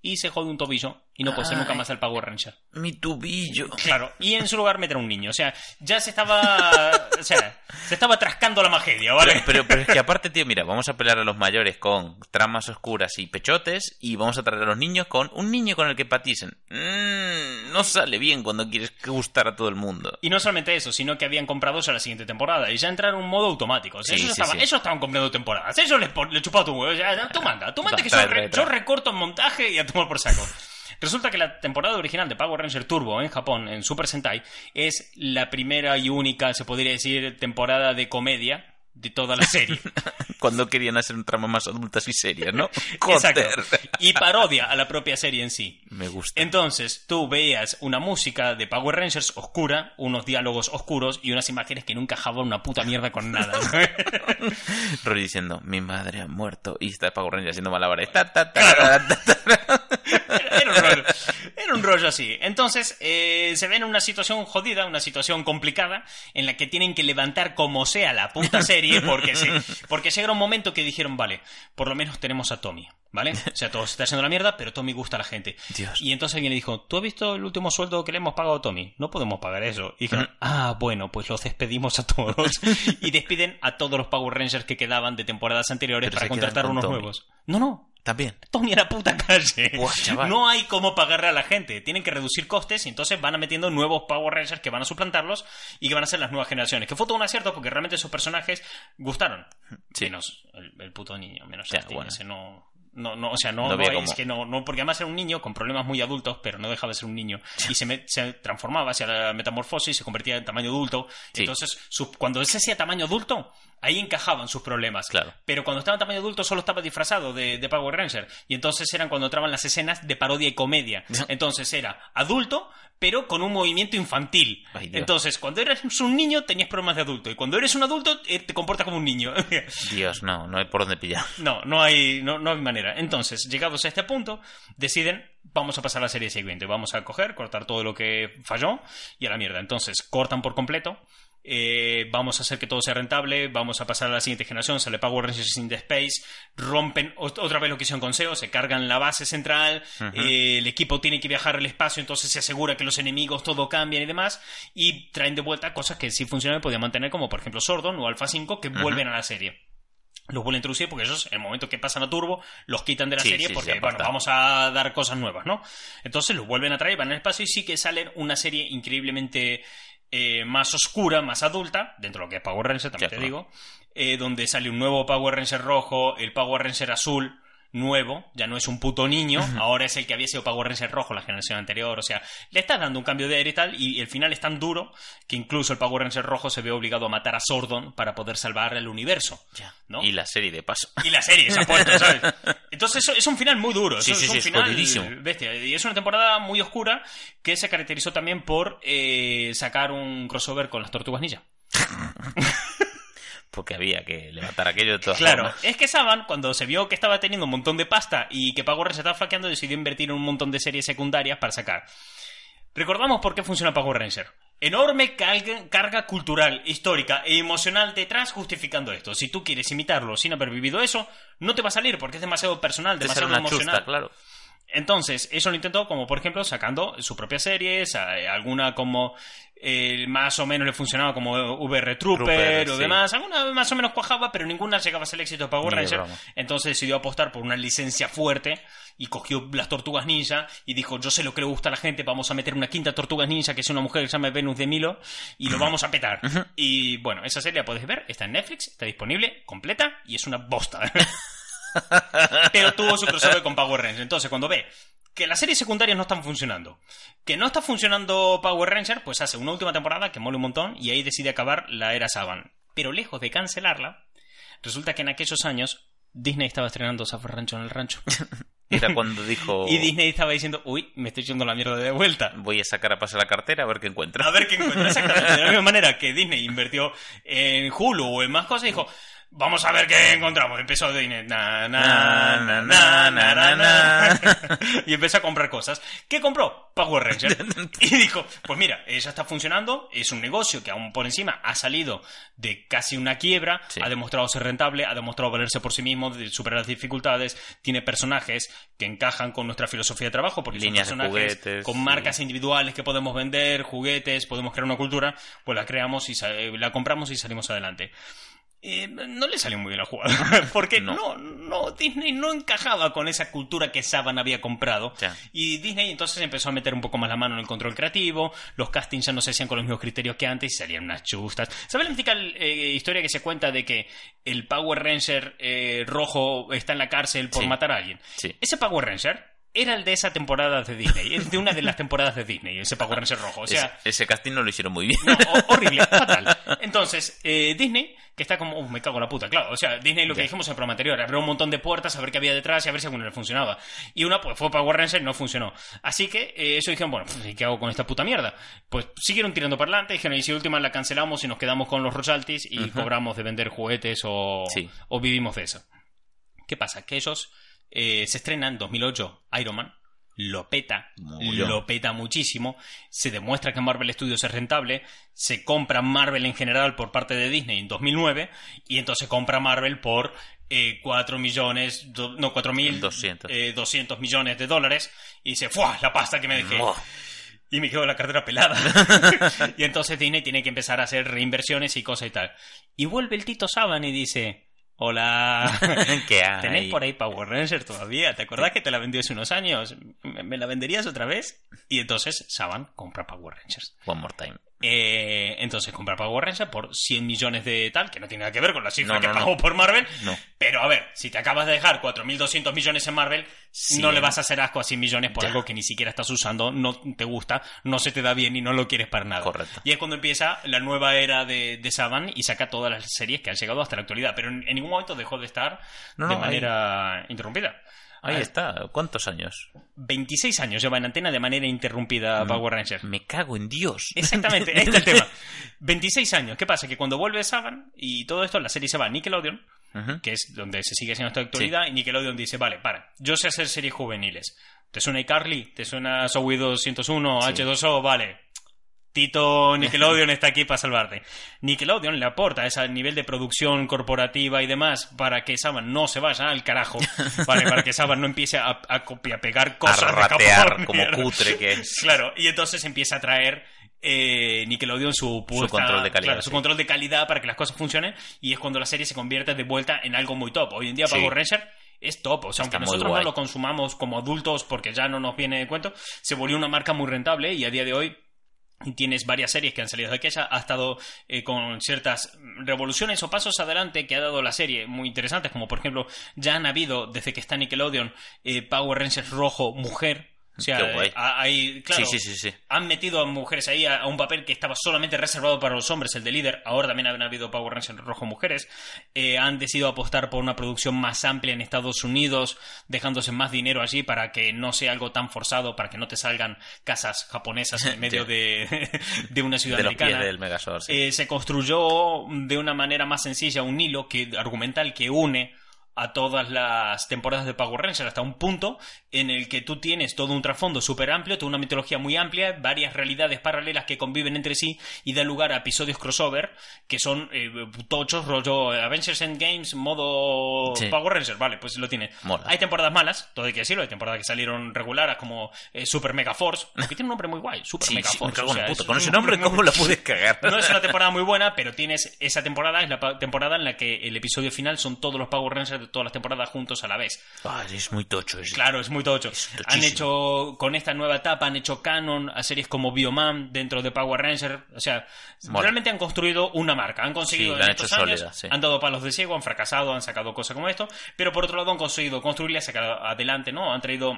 y se jode un tobillo y no puede ser nunca más el Power Ranger. Mi tubillo. Claro, y en su lugar meter a un niño. O sea, ya se estaba. O sea, se estaba trascando la magedia, ¿vale? Pero, pero es que aparte, tío, mira, vamos a pelear a los mayores con tramas oscuras y pechotes y vamos a traer a los niños con un niño con el que paticen. Mm, no sale bien cuando quieres gustar a todo el mundo. Y no solamente eso, sino que habían comprado eso a la siguiente temporada. Y ya entraron en un modo automático. O sea, Sí, ellos, sí, estaban, sí. ellos estaban comprando temporadas. Ellos les, pon- le chupaba tu huevo. O sea, tú manda, tú manda que trae, yo, re- trae, trae. yo recorto en montaje y a tomar por saco. Resulta que la temporada original de Power Ranger Turbo en Japón, en Super Sentai, es la primera y única, se podría decir, temporada de comedia de toda la serie. Cuando querían hacer un trama más adultas y serias, ¿no? Exacto. Y parodia a la propia serie en sí. Me gusta. Entonces, tú veías una música de Power Rangers oscura, unos diálogos oscuros y unas imágenes que no encajaban una puta mierda con nada. Rory diciendo, mi madre ha muerto. Y está Power Ranger haciendo malabares. Ta, era un rollo, era un rollo así. Entonces, eh, se ven en una situación jodida, una situación complicada, en la que tienen que levantar como sea la puta serie, porque, se, porque llega un momento que dijeron, vale, por lo menos tenemos a Tommy. ¿Vale? O sea, todo se está haciendo la mierda, pero Tommy gusta a la gente. Dios. Y entonces alguien le dijo, ¿tú has visto el último sueldo que le hemos pagado a Tommy? No podemos pagar eso. Y dijeron, ah, bueno, pues los despedimos a todos. y despiden a todos los Power Rangers que quedaban de temporadas anteriores Pero para contratar con unos Tommy. nuevos. No, no, También. Tommy a la puta calle. Buah. No hay cómo pagarle a la gente. Tienen que reducir costes y entonces van a metiendo nuevos Power Rangers que van a suplantarlos y que van a ser las nuevas generaciones. Que fue todo un acierto porque realmente esos personajes gustaron. Sí. Menos el, el puto niño, menos Ya, Justin, bueno. ese no. No, no, o sea, no, No no había es que no, no, porque además era un niño con problemas muy adultos, pero no dejaba de ser un niño. Y se, me- se transformaba hacia la metamorfosis, se convertía en tamaño adulto. Sí. Entonces, su- cuando ese hacía tamaño adulto, ahí encajaban sus problemas. Claro. Pero cuando estaba en tamaño adulto solo estaba disfrazado de, de Power Ranger. Y entonces eran cuando entraban las escenas de parodia y comedia. Entonces era adulto, pero con un movimiento infantil. Ay, entonces, cuando eres un niño tenías problemas de adulto. Y cuando eres un adulto eh, te comportas como un niño. Dios, no, no hay por dónde pillar. no, no hay, no, no hay manera. Entonces, llegados a este punto, deciden, vamos a pasar a la serie siguiente. Vamos a coger, cortar todo lo que falló y a la mierda. Entonces, cortan por completo. Eh, vamos a hacer que todo sea rentable, vamos a pasar a la siguiente generación, sale Power Rangers in the Space, rompen ot- otra vez lo que hicieron con SEO, se cargan la base central, eh, el equipo tiene que viajar al espacio, entonces se asegura que los enemigos todo cambian y demás, y traen de vuelta cosas que sí funcionan podían mantener, como por ejemplo Sordon o Alpha 5, que vuelven a la serie. Los vuelven a introducir porque ellos, en el momento que pasan a Turbo, los quitan de la Sí, serie sí, porque, sí, bueno, vamos a dar cosas nuevas, ¿no? Entonces los vuelven a traer, van al espacio y sí que salen una serie increíblemente eh, más oscura, más adulta, dentro de lo que es Power Ranger, también te digo, eh, donde sale un nuevo Power Ranger rojo, el Power Ranger azul, nuevo, ya no es un puto niño, ahora es el que había sido Power Ranger rojo la generación anterior, o sea, le estás dando un cambio de aire y tal, y el final es tan duro que incluso el Power Ranger rojo se ve obligado a matar a Sordon para poder salvar el universo. ¿no? Y la serie de paso. Y la serie se ha puesto, ¿sabes? Entonces eso es un final muy duro. Sí, eso sí, es un sí, es final jodidísimo. bestia. Y es una temporada muy oscura que se caracterizó también por eh, sacar un crossover con las Tortugas Ninja. Porque había que levantar aquello de todas Claro, formas. es que Saban, cuando se vio que estaba teniendo un montón de pasta y que Power Rangers estaba flaqueando, decidió invertir en un montón de series secundarias para sacar. Recordamos por qué funciona Power Ranger. Enorme carga, cultural, histórica e emocional detrás justificando esto. Si tú quieres imitarlo sin haber vivido eso, no te va a salir porque es demasiado personal, demasiado una emocional. chusta, claro. Entonces, eso lo intentó como, por ejemplo, sacando sus propias series, a- alguna como eh, más o menos le funcionaba como VR Trooper, Trooper, o sí. demás, alguna más o menos cuajaba, pero ninguna llegaba a ser el éxito de Power Ranger. Entonces decidió apostar por una licencia fuerte y cogió las tortugas ninja y dijo, yo sé lo que le gusta a la gente, vamos a meter una quinta tortugas ninja que es una mujer que se llama Venus de Milo y lo vamos a petar. Y bueno, esa serie la podéis ver, está en Netflix, está disponible, completa y es una bosta. pero tuvo su crossover con Power Ranger. Entonces, cuando ve que las series secundarias no están funcionando, que no está funcionando Power Ranger, pues hace una última temporada que mole un montón y ahí decide acabar la era Saban. Pero lejos de cancelarla, resulta que en aquellos años Disney estaba estrenando Safari Rancho en el rancho. Era cuando dijo... Y Disney estaba diciendo, uy, me estoy yendo la mierda de vuelta. Voy a sacar a pasar la cartera a ver qué encuentro. A ver qué encuentro. Exactamente. De la misma manera que Disney invirtió en Hulu o en más cosas, dijo, vamos a ver qué encontramos. Empezó Disney, na, na, na, na, na, na, na. y empezó a comprar cosas. ¿Qué compró? Power Ranger. y dijo, pues mira, ya está funcionando, es un negocio que aún por encima ha salido de casi una quiebra, Sí. ha demostrado ser rentable, ha demostrado valerse por sí mismo, superar las dificultades, tiene personajes que encajan con nuestra filosofía de trabajo, porque Líneas son personajes juguetes, con sí. marcas individuales que podemos vender, juguetes, podemos crear una cultura, pues la creamos y eh, la compramos y salimos adelante. Eh, no le salió muy bien la jugada, porque No. no. no, Disney no encajaba con esa cultura que Saban había comprado. Y Disney entonces empezó a meter un poco más la mano en el control creativo, los castings ya no se hacían con los mismos criterios que antes y salían unas chustas. ¿Sabes la mítica eh, historia que se cuenta de que el Power Ranger eh, rojo está en la cárcel por Sí. matar a alguien? Sí. Ese Power Ranger era el de esa temporada de Disney, es de una de las temporadas de Disney, ese Power Ranger rojo. O sea, Ese, ese casting no lo hicieron muy bien. no, ho- horrible, fatal. Entonces, eh, Disney, que está como, "Uh, me cago en la puta, claro. O sea, Disney lo que Ya. dijimos en el programa anterior, abrió un montón de puertas a ver qué había detrás y a ver si alguna le funcionaba. Y una, pues fue Power Ranger y no funcionó. Así que eh, eso dijeron, bueno, pues, ¿y qué hago con esta puta mierda? Pues siguieron tirando para adelante, dijeron, y si última la cancelamos y nos quedamos con los royalties y cobramos de vender juguetes o, Sí. o vivimos de eso. ¿Qué pasa? Que ellos eh, se estrenan en 2008 Iron Man, lo peta, lo peta muchísimo, se demuestra que Marvel Studios es rentable, se compra Marvel en general por parte de Disney en 2009 y entonces compra Marvel por eh, 4 millones, do- no, 4 mil 200. eh, 200 millones de dólares y dice, ¡fuah! La pasta que me dejé. Y me quedo la cartera pelada. y entonces Disney tiene que empezar a hacer reinversiones y cosas y tal. Y vuelve el Tito Saban y dice, hola, ¿Qué hay? ¿tenés por ahí Power Ranger todavía? ¿Te acordás que te la vendió hace unos años? ¿Me, me la venderías otra vez? Y entonces Saban compra Power Rangers. One more time. Eh, entonces compra Power Ranger por 100 millones de tal, que no tiene nada que ver con la cifra No, que pagó no. por Marvel. Pero a ver, si te acabas de dejar 4.200 millones en Marvel, Sí, no le eh. vas a hacer asco a 100 millones por Ya. algo que ni siquiera estás usando, no te gusta, no se te da bien y no lo quieres para nada. Correcto. Y es cuando empieza la nueva era de, de Saban y saca todas las series que han llegado hasta la actualidad. Pero en, en ningún momento dejó de estar de ahí- manera interrumpida. Ahí Ah, está. ¿Cuántos años? 26 años lleva en antena de manera interrumpida Mm. Power Ranger. Me cago en Dios. Exactamente, este es el tema. 26 años. ¿Qué pasa? Que cuando vuelve Saban y todo esto, la serie se va a Nickelodeon, que es donde se sigue haciendo esta actualidad, y Nickelodeon dice, vale, para, yo sé hacer series juveniles. ¿Te suena iCarly? ¿Te suena Zoe 201, Sí. H2O? Vale. Tito Nickelodeon está aquí para salvarte. Nickelodeon le aporta ese nivel de producción corporativa y demás para que Saban no se vaya al carajo, vale, para que Saban no empiece a, a a pegar A cosas de ratear como cutre que es. Claro, y entonces empieza a traer eh, Nickelodeon su, puesta- control de calidad, claro, su sí. control de calidad para que las cosas funcionen y es cuando la serie se convierte de vuelta en algo muy top. Hoy en día Sí. Power Ranger es top, o sea, Está aunque nosotros no lo consumamos como adultos porque ya no nos viene de cuento, se volvió una marca muy rentable y a día de hoy tienes varias series que han salido de aquella, ha estado eh, con ciertas revoluciones o pasos adelante que ha dado la serie muy interesantes, como por ejemplo, ya han habido, desde que está Nickelodeon, eh, Power Rangers rojo mujer. O sea, Qué guay. eh, hay, claro, Sí, sí, sí, sí. han metido a mujeres ahí a, a un papel que estaba solamente reservado para los hombres, el de líder. Ahora también han habido Power Rangers rojo mujeres. Eh, han decidido apostar por una producción más amplia en Estados Unidos, dejándose más dinero allí para que no sea algo tan forzado, para que no te salgan casas japonesas en medio de, de una ciudad De los pies americana. del Megazord. Eh, se construyó de una manera más sencilla un hilo que, argumental que une a todas las temporadas de Power Rangers hasta un punto en el que tú tienes todo un trasfondo súper amplio, toda una mitología muy amplia, varias realidades paralelas que conviven entre sí y da lugar a episodios crossover que son eh, tochos, rollo Avengers Endgames, modo Sí. Power Rangers, vale, pues lo tiene. Mola. Hay temporadas malas, todo hay que decirlo, hay temporadas que salieron regulares como eh, Super Mega Force, que tiene un nombre muy guay, Super Sí, Mega sí, me Force. cago o sea, la es Con ese nombre, ¿cómo lo puedes cagar? no es una temporada muy buena, pero tienes esa temporada, es la temporada en la que el episodio final son todos los Power Rangers de todas las temporadas juntos a la vez. Ah, es muy tocho. Es... Claro, es muy tocho. Han hecho, con esta nueva etapa, han hecho canon a series como Bioman dentro de Power Ranger. O sea, Mola. realmente han construido una marca. Han conseguido Sí, en han hecho estos años, sólida, sí. han dado palos de ciego, han fracasado, han sacado cosas como esto. Pero por otro lado han conseguido construirla sacar adelante, ¿no? Han traído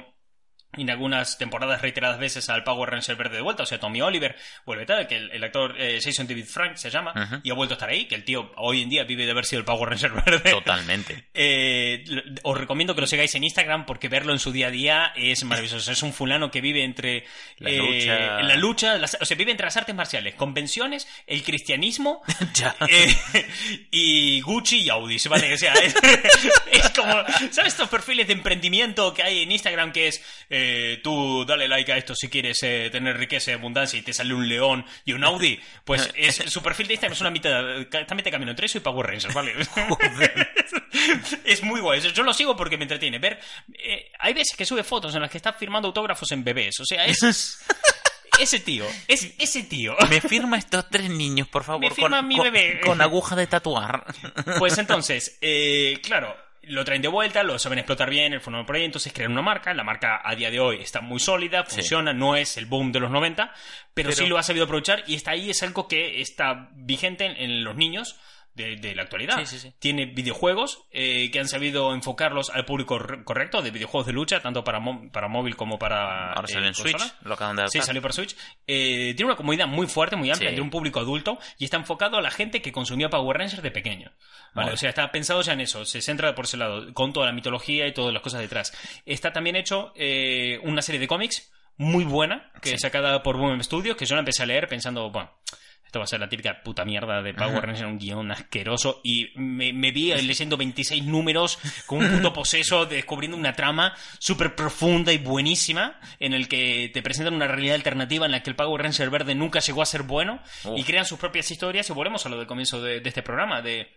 en algunas temporadas reiteradas veces al Power Ranger verde de vuelta, o sea, Tommy Oliver vuelve tal, que el, el actor eh, Jason David Frank se llama, y ha vuelto a estar ahí, que el tío hoy en día vive de haber sido el Power Ranger verde. Totalmente. Eh, os recomiendo que lo sigáis en Instagram porque verlo en su día a día es maravilloso. Es un fulano que vive entre La eh, lucha. la lucha, las- o sea, vive entre las artes marciales, convenciones, el cristianismo y Gucci y Audi, ¿vale? O sea, es, es como, ¿sabes estos perfiles de emprendimiento que hay en Instagram que es eh, tú dale like a esto si quieres eh, tener riqueza y abundancia y te sale un león y un Audi? Pues es, su perfil de Instagram es una mitad, está mitad camino entre eso y Power Rangers, ¿vale? es muy guay. Yo lo sigo porque me entretiene. Ver, eh, hay veces que sube fotos en las que está firmando autógrafos en bebés. O sea, es ese tío, es ese tío. Me firma estos tres niños, por favor. Me firma con, mi con- bebé. Con aguja de tatuar. Pues entonces, eh, claro, lo traen de vuelta, lo saben explotar bien, el fondo por ahí, entonces crean una marca. La marca a día de hoy está muy sólida, Sí. funciona, no es el boom de los 90, pero, Pero- sí lo ha sabido aprovechar y está ahí, es algo que está vigente en, en los niños. De, de la actualidad. Sí, sí, sí. Tiene videojuegos eh, que han sabido enfocarlos al público correcto, de videojuegos de lucha, tanto para, para móvil como para. Ahora eh, sale en Switch. Lo acaban de Sí, salió para Switch. Eh, tiene una comunidad muy fuerte, muy amplia, de un público adulto y está enfocado a la gente que consumía Power Rangers de pequeño. ¿vale? O sea, está pensado ya en eso, se centra por ese lado, con toda la mitología y todas las cosas detrás. Está también hecho eh, una serie de cómics muy buena, que es sacada por Boom Studios, que yo la empecé a leer pensando, bueno. Esto va a ser la típica puta mierda de Power. Rangers, un guion asqueroso. Y me, me vi leyendo 26 números con un puto poseso, descubriendo una trama súper profunda y buenísima, en el que te presentan una realidad alternativa en la que el Power Ranger verde nunca llegó a ser bueno, y crean sus propias historias. Y volvemos a lo del comienzo de, de este programa, de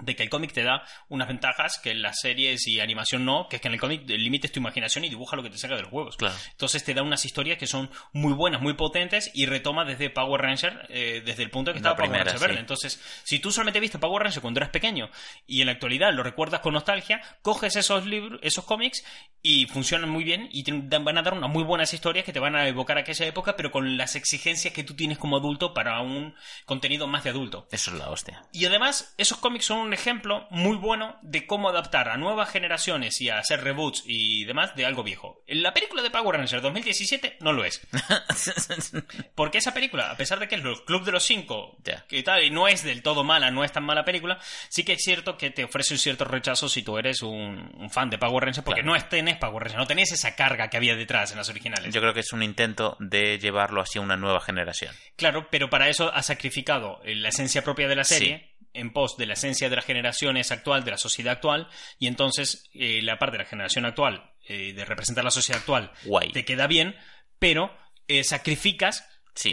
de que el cómic te da unas ventajas que en las series y animación no, que es que en el cómic limites tu imaginación y dibuja lo que te saca de los huevos. Claro. Entonces te da unas historias que son muy buenas, muy potentes y retoma desde Power Ranger, eh, desde el punto que La estaba Power primera, Ranger verde. Entonces, si tú solamente viste Power Ranger cuando eras pequeño y en la actualidad lo recuerdas con nostalgia, coges esos libros, esos cómics y funcionan muy bien y te van a dar unas muy buenas historias que te van a evocar aquella época, pero con las exigencias que tú tienes como adulto para un contenido más de adulto. Eso es la hostia. Y además, esos cómics son un ejemplo muy bueno de cómo adaptar a nuevas generaciones y a hacer reboots y demás de algo viejo. La película de Power Rangers 2017 no lo es. Porque esa película, a pesar de que es el Club de los Cinco, que tal, y no es del todo mala, no es tan mala película, sí que es cierto que te ofrece un cierto rechazo si tú eres un, un fan de Power Rangers, porque Claro. no tenés Power Rangers, no tenés esa carga que había detrás en las originales. Yo creo que es un intento de llevarlo hacia una nueva generación. Claro, pero para eso ha sacrificado eh, la esencia propia de la serie en pos de la esencia de las generaciones actual, de la sociedad actual, y entonces eh, la parte de la generación actual, eh, de representar la sociedad actual, Guay. te queda bien, pero eh, sacrificas Sí.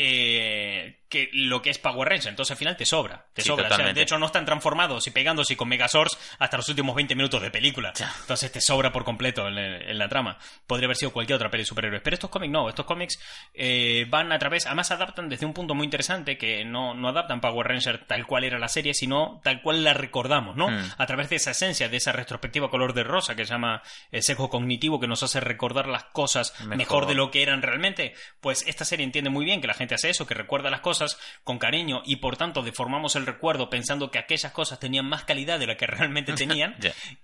Que lo que es Power Rangers, entonces al final te sobra, te Sí, sobra. O sea, totalmente. de hecho no están transformados y pegándose con Megazords hasta los últimos 20 minutos de película. Entonces te sobra por completo en, en la trama. Podría haber sido cualquier otra peli de superhéroes. Pero estos cómics no, estos cómics eh, van a través, además adaptan desde un punto muy interesante que no, no adaptan Power Ranger tal cual era la serie, sino tal cual la recordamos, ¿no? Mm. A través de esa esencia, de esa retrospectiva color de rosa que se llama el sesgo cognitivo que nos hace recordar las cosas Mejor. mejor de lo que eran realmente. Pues esta serie entiende muy bien que la gente hace eso, que recuerda las cosas con cariño y por tanto deformamos el recuerdo pensando que aquellas cosas tenían más calidad de la que realmente tenían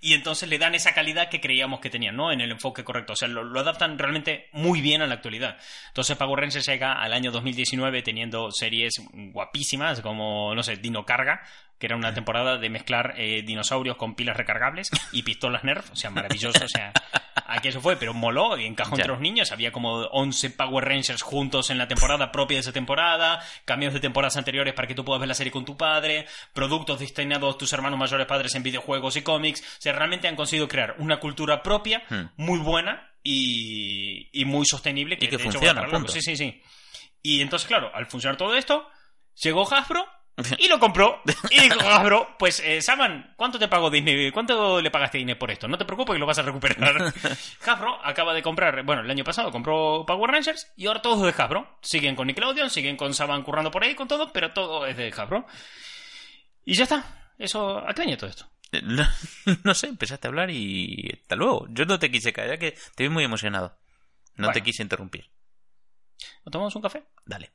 y entonces le dan esa calidad que creíamos que tenían, ¿no? En el enfoque correcto. O sea, lo, lo adaptan realmente muy bien a la actualidad. Entonces Power Rangers llega al año 2019 teniendo series guapísimas como, no sé, Dino Carga, que era una temporada de mezclar eh, dinosaurios con pilas recargables y pistolas Nerf. O sea, maravilloso. O sea, aquí eso fue, pero moló y encajó Ya. entre los niños. Había como 11 Power Rangers juntos en la temporada propia de esa temporada, cambios de temporadas anteriores para que tú puedas ver la serie con tu padre, productos destinados a tus hermanos mayores padres en videojuegos y cómics. O sea, realmente han conseguido crear una cultura propia Hmm. muy buena y, y muy sostenible. Que, Y que hecho, funciona, punto. Sí, sí, sí. Y entonces, claro, al funcionar todo esto, llegó Hasbro y lo compró. Y dijo Hasbro, pues, eh, Saman, ¿cuánto te pagó Disney? ¿Cuánto le pagaste a Disney por esto? No te preocupes que lo vas a recuperar. Hasbro acaba de comprar, bueno, el año pasado compró Power Rangers y ahora todos de Hasbro. Siguen con Nickelodeon, siguen con Saban currando por ahí, con todo, pero todo es de Hasbro. Y ya está. Eso, ¿a qué año todo esto? No, no sé, empezaste a hablar y hasta luego. Yo no te quise callar, que te vi muy emocionado. No te Bueno. quise interrumpir. ¿Nos tomamos un café? Dale.